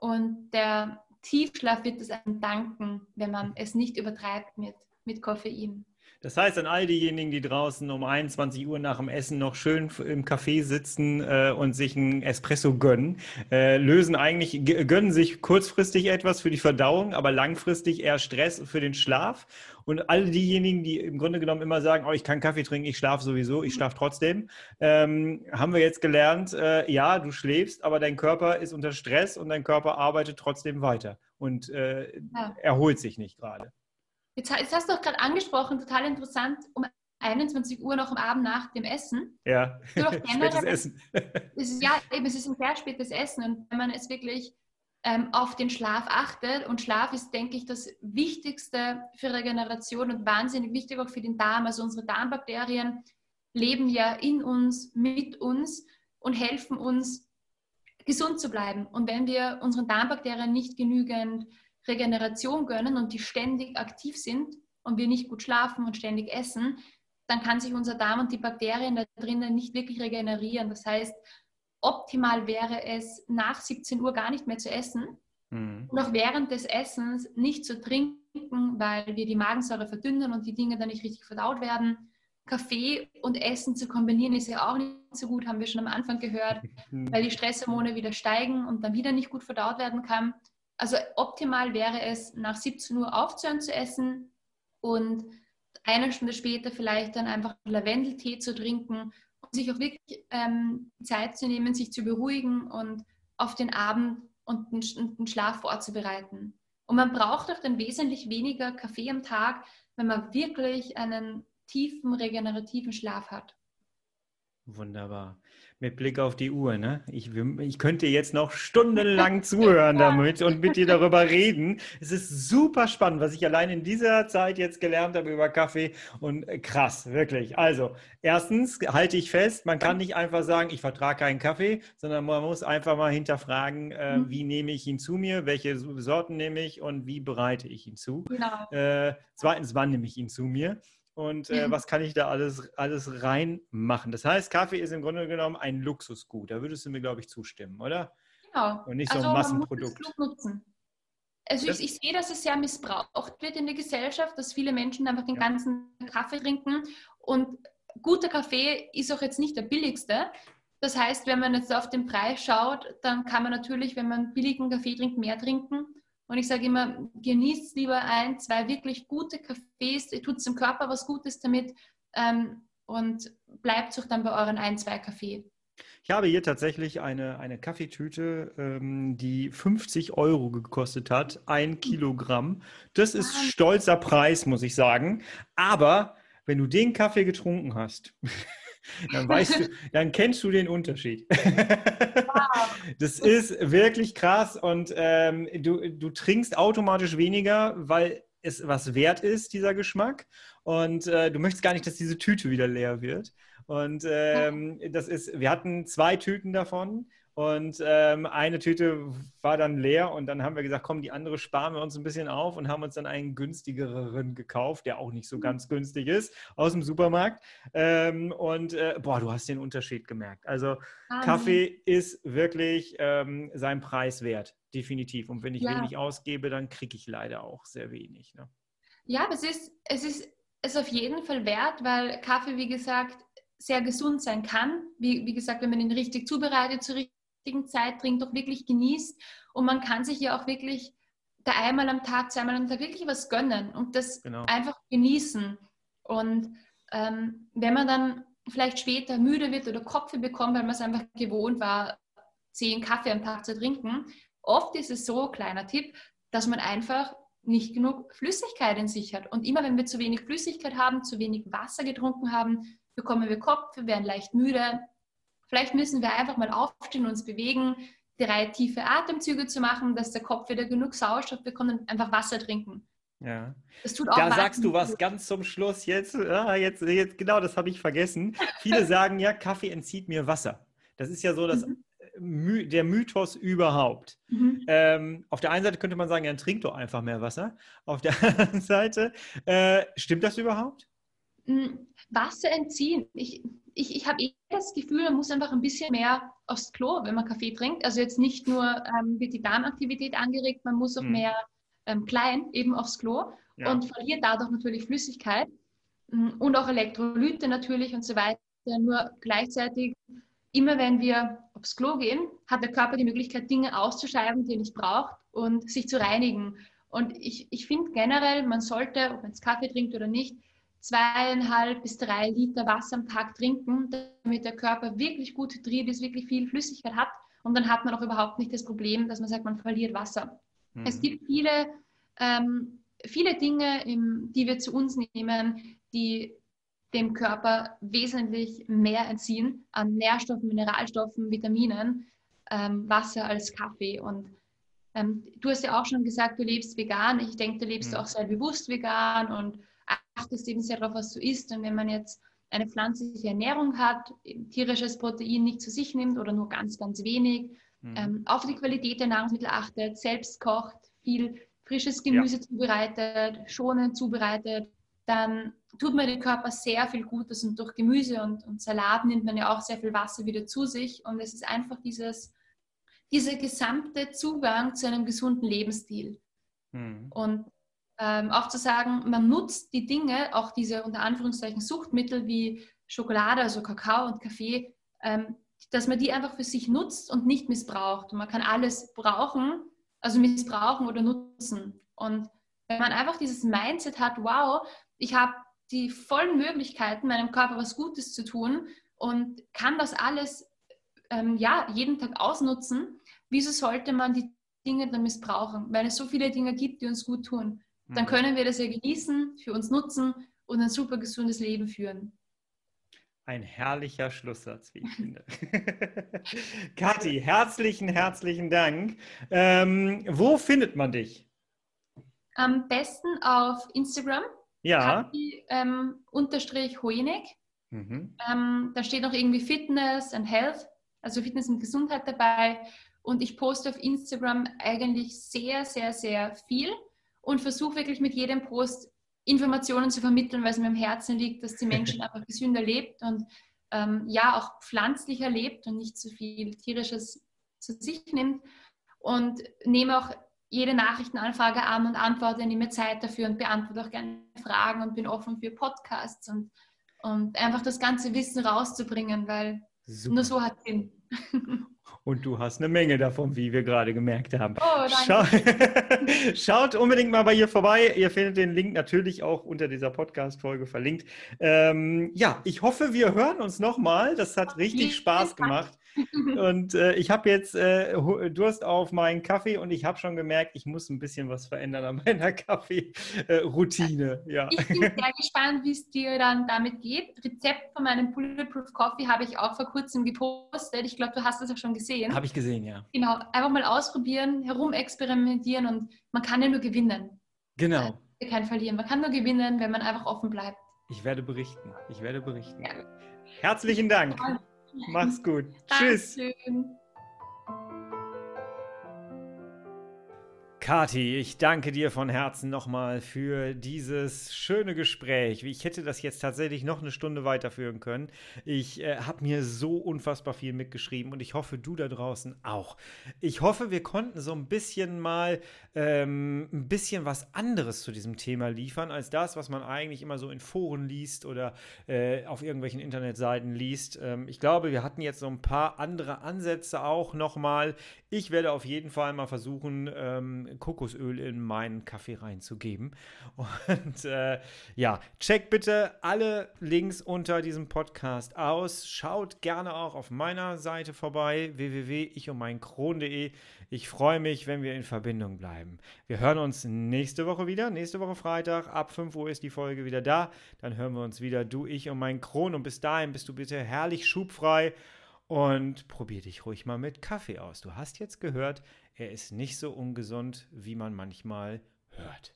Und der Tiefschlaf wird es einem danken, wenn man es nicht übertreibt mit, mit Koffein. Das heißt, an all diejenigen, die draußen um 21 Uhr nach dem Essen noch schön im Café sitzen äh, und sich einen Espresso gönnen, äh, lösen eigentlich, gönnen sich kurzfristig etwas für die Verdauung, aber langfristig eher Stress für den Schlaf. Und alle diejenigen, die im Grunde genommen immer sagen, oh, ich kann Kaffee trinken, ich schlafe sowieso, ich schlafe trotzdem, ähm, haben wir jetzt gelernt, äh, ja, du schläfst, aber dein Körper ist unter Stress und dein Körper arbeitet trotzdem weiter und äh, ja. erholt sich nicht gerade. Jetzt, jetzt hast du auch gerade angesprochen, total interessant, um 21 Uhr noch am Abend nach dem Essen. Ja, spätes Essen. Es ist, ja, eben, es ist ein sehr spätes Essen und wenn man es wirklich ähm, auf den Schlaf achtet und Schlaf ist, denke ich, das Wichtigste für Regeneration und wahnsinnig wichtig auch für den Darm. Also unsere Darmbakterien leben ja in uns, mit uns und helfen uns, gesund zu bleiben. Und wenn wir unseren Darmbakterien nicht genügend Regeneration gönnen und die ständig aktiv sind und wir nicht gut schlafen und ständig essen, dann kann sich unser Darm und die Bakterien da drinnen nicht wirklich regenerieren. Das heißt, optimal wäre es, nach 17 Uhr gar nicht mehr zu essen mhm. und auch während des Essens nicht zu trinken, weil wir die Magensäure verdünnen und die Dinge dann nicht richtig verdaut werden. Kaffee und Essen zu kombinieren ist ja auch nicht so gut, haben wir schon am Anfang gehört, weil die Stresshormone wieder steigen und dann wieder nicht gut verdaut werden kann. Also optimal wäre es, nach 17 Uhr aufzuhören zu essen und eine Stunde später vielleicht dann einfach Lavendeltee zu trinken und sich auch wirklich ähm, Zeit zu nehmen, sich zu beruhigen und auf den Abend und den, Schlaf vorzubereiten. Und man braucht auch dann wesentlich weniger Kaffee am Tag, wenn man wirklich einen tiefen regenerativen Schlaf hat. Wunderbar mit Blick auf die Uhr. Ne? Ich, ich könnte jetzt noch stundenlang zuhören damit und mit dir darüber reden. Es ist super spannend, was ich allein in dieser Zeit jetzt gelernt habe über Kaffee und äh, krass, wirklich. Also, erstens halte ich fest, man kann nicht einfach sagen, ich vertrage keinen Kaffee, sondern man muss einfach mal hinterfragen, äh, mhm. wie nehme ich ihn zu mir, welche Sorten nehme ich und wie bereite ich ihn zu. Genau. Äh, zweitens, wann nehme ich ihn zu mir? Und äh, was kann ich da alles, alles reinmachen. Das heißt, Kaffee ist im Grunde genommen ein Luxusgut. Da würdest du mir, glaube ich, zustimmen, oder? Genau. Und nicht so also ein Massenprodukt. Man muss es nutzen. Also ich, ich, sehe, dass es sehr missbraucht wird in der Gesellschaft, dass viele Menschen einfach den ja. ganzen Kaffee trinken. Und guter Kaffee ist auch jetzt nicht der billigste. Das heißt, wenn man jetzt auf den Preis schaut, dann kann man natürlich, wenn man billigen Kaffee trinkt, mehr trinken. Und ich sage immer, genießt lieber ein, zwei wirklich gute Kaffees, tut dem Körper was Gutes damit ähm, und bleibt auch dann bei euren ein, zwei Kaffee. Ich habe hier tatsächlich eine, eine Kaffeetüte, ähm, die 50 Euro gekostet hat, ein Kilogramm. Das ist stolzer Preis, muss ich sagen. Aber wenn du den Kaffee getrunken hast, dann weißt du, dann kennst du den Unterschied. das ist wirklich krass und ähm, du, du trinkst automatisch weniger, weil es was wert ist, dieser Geschmack. Und äh, du möchtest gar nicht, dass diese Tüte wieder leer wird. Und ähm, das ist, wir hatten zwei Tüten davon und ähm, eine Tüte war dann leer und dann haben wir gesagt, komm, die andere sparen wir uns ein bisschen auf und haben uns dann einen günstigeren gekauft, der auch nicht so ganz günstig ist, aus dem Supermarkt. Ähm, und äh, boah, du hast den Unterschied gemerkt. Also Amen. Kaffee ist wirklich ähm, seinen Preis wert, definitiv. Und wenn ich ja. wenig ausgebe, dann kriege ich leider auch sehr wenig. Ne? Ja, es ist, es ist es auf jeden Fall wert, weil Kaffee, wie gesagt, sehr gesund sein kann. Wie, wie gesagt, wenn man ihn richtig zubereitet, zur richtigen Zeit trinkt, auch wirklich genießt. Und man kann sich ja auch wirklich da einmal am Tag, zweimal am Tag wirklich was gönnen und das genau. einfach genießen. Und ähm, wenn man dann vielleicht später müde wird oder Kopf bekommt, weil man es einfach gewohnt war, zehn Kaffee am Tag zu trinken, oft ist es so, kleiner Tipp, dass man einfach nicht genug Flüssigkeit in sich hat. Und immer wenn wir zu wenig Flüssigkeit haben, zu wenig Wasser getrunken haben, bekommen wir Kopf, wir werden leicht müde, Vielleicht müssen wir einfach mal aufstehen und uns bewegen, drei tiefe Atemzüge zu machen, dass der Kopf wieder genug Sauerstoff bekommt und einfach Wasser trinken. Ja. Das tut auch Da sagst du was gut. ganz zum Schluss jetzt. Ah, jetzt, jetzt genau, das habe ich vergessen. Viele sagen ja, Kaffee entzieht mir Wasser. Das ist ja so das, Mhm. Der Mythos überhaupt. Mhm. Ähm, auf der einen Seite könnte man sagen, ja, dann trink doch einfach mehr Wasser. Auf der anderen Seite, äh, stimmt das überhaupt? Mm, Wasser entziehen. Ich, ich, ich habe eh das Gefühl, man muss einfach ein bisschen mehr aufs Klo, wenn man Kaffee trinkt. Also jetzt nicht nur ähm, wird die Darmaktivität angeregt, man muss auch Mhm. mehr ähm, klein eben aufs Klo Ja. und verliert dadurch natürlich Flüssigkeit mm, und auch Elektrolyte natürlich und so weiter. Nur gleichzeitig, immer wenn wir aufs Klo gehen, hat der Körper die Möglichkeit, Dinge auszuscheiden, die er nicht braucht und sich zu reinigen. Und ich, ich finde generell, man sollte, ob man jetzt Kaffee trinkt oder nicht, zweieinhalb bis drei Liter Wasser am Tag trinken, damit der Körper wirklich gut hydriert ist, wirklich viel Flüssigkeit hat. Und dann hat man auch überhaupt nicht das Problem, dass man sagt, man verliert Wasser. Mhm. Es gibt viele, ähm, viele Dinge, die wir zu uns nehmen, die dem Körper wesentlich mehr entziehen an Nährstoffen, Mineralstoffen, Vitaminen, ähm, Wasser als Kaffee. Und ähm, du hast ja auch schon gesagt, du lebst vegan. Ich denke, du lebst Mhm. auch sehr bewusst vegan und achtest eben sehr darauf, was du isst. Und wenn man jetzt eine pflanzliche Ernährung hat, tierisches Protein nicht zu sich nimmt oder nur ganz, ganz wenig, Mhm. ähm, auf die Qualität der Nahrungsmittel achtet, selbst kocht, viel frisches Gemüse zubereitet, schonend zubereitet, dann tut man dem Körper sehr viel Gutes und durch Gemüse und, und Salat nimmt man ja auch sehr viel Wasser wieder zu sich und es ist einfach dieses, dieser gesamte Zugang zu einem gesunden Lebensstil. Mhm. Und ähm, auch zu sagen, man nutzt die Dinge, auch diese unter Anführungszeichen Suchtmittel wie Schokolade, also Kakao und Kaffee, ähm, dass man die einfach für sich nutzt und nicht missbraucht. Man kann alles brauchen, also missbrauchen oder nutzen. Und wenn man einfach dieses Mindset hat, wow, ich habe die vollen Möglichkeiten, meinem Körper was Gutes zu tun und kann das alles ähm, ja, jeden Tag ausnutzen, wieso sollte man die Dinge dann missbrauchen? Weil es so viele Dinge gibt, die uns gut tun. Dann Mhm. können wir das ja genießen, für uns nutzen und ein super gesundes Leben führen. Ein herrlicher Schlusssatz, wie ich finde. Kathi, herzlichen, herzlichen Dank. Ähm, wo findet man dich? Am besten auf Instagram, Ja. Kathi, ähm, unterstrich Hoenig. Mhm. Ähm, da steht noch irgendwie Fitness and Health, also Fitness und Gesundheit dabei. Und ich poste auf Instagram eigentlich sehr, sehr, sehr viel und versuche wirklich mit jedem Post Informationen zu vermitteln, weil es mir am Herzen liegt, dass die Menschen einfach gesünder lebt und ähm, ja auch pflanzlicher lebt und nicht so viel tierisches zu sich nimmt. Und nehme auch jede Nachrichtenanfrage an und antworte, nehme Zeit dafür und beantworte auch gerne Fragen und bin offen für Podcasts und und einfach das ganze Wissen rauszubringen, weil Super. nur so hat Sinn. Und du hast eine Menge davon, wie wir gerade gemerkt haben. Oh, Schau, schaut unbedingt mal bei ihr vorbei. Ihr findet den Link natürlich auch unter dieser Podcast-Folge verlinkt. Ähm, ja, ich hoffe, wir hören uns nochmal. Das hat richtig Spaß gemacht. Und äh, ich habe jetzt äh, Durst auf meinen Kaffee und ich habe schon gemerkt, ich muss ein bisschen was verändern an meiner Kaffee-Routine. ja. Ich bin sehr gespannt, wie es dir dann damit geht. Rezept von meinem Bulletproof Coffee habe ich auch vor kurzem gepostet. Ich glaube, du hast es auch schon gesehen. Habe ich gesehen, ja. Genau, einfach mal ausprobieren, herumexperimentieren und man kann ja nur gewinnen. Genau. Kein Verlieren. Man kann nur gewinnen, wenn man einfach offen bleibt. Ich werde berichten. Ich werde berichten. Ja. Herzlichen Dank. Mach's gut. Tschüss. Kati, ich danke dir von Herzen nochmal für dieses schöne Gespräch. Ich hätte das jetzt tatsächlich noch eine Stunde weiterführen können. Ich äh, habe mir so unfassbar viel mitgeschrieben und ich hoffe, du da draußen auch. Ich hoffe, wir konnten so ein bisschen mal ähm, ein bisschen was anderes zu diesem Thema liefern, als das, was man eigentlich immer so in Foren liest oder äh, auf irgendwelchen Internetseiten liest. Ähm, ich glaube, wir hatten jetzt so ein paar andere Ansätze auch nochmal. Ich werde auf jeden Fall mal versuchen, ähm, Kokosöl in meinen Kaffee reinzugeben. Und äh, ja, checkt bitte alle Links unter diesem Podcast aus. Schaut gerne auch auf meiner Seite vorbei, www.ichundmeinkron.de. Ich freue mich, wenn wir in Verbindung bleiben. Wir hören uns nächste Woche wieder. Nächste Woche Freitag ab 5 Uhr ist die Folge wieder da. Dann hören wir uns wieder, du, ich und mein Kron. Und bis dahin bist du bitte herrlich schubfrei Und probier dich ruhig mal mit Kaffee aus. Du hast jetzt gehört, er ist nicht so ungesund, wie man manchmal hört.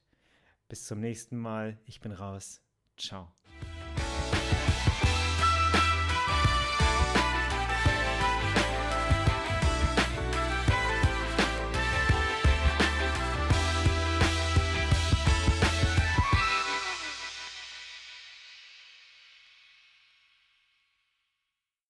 Bis zum nächsten Mal. Ich bin raus. Ciao.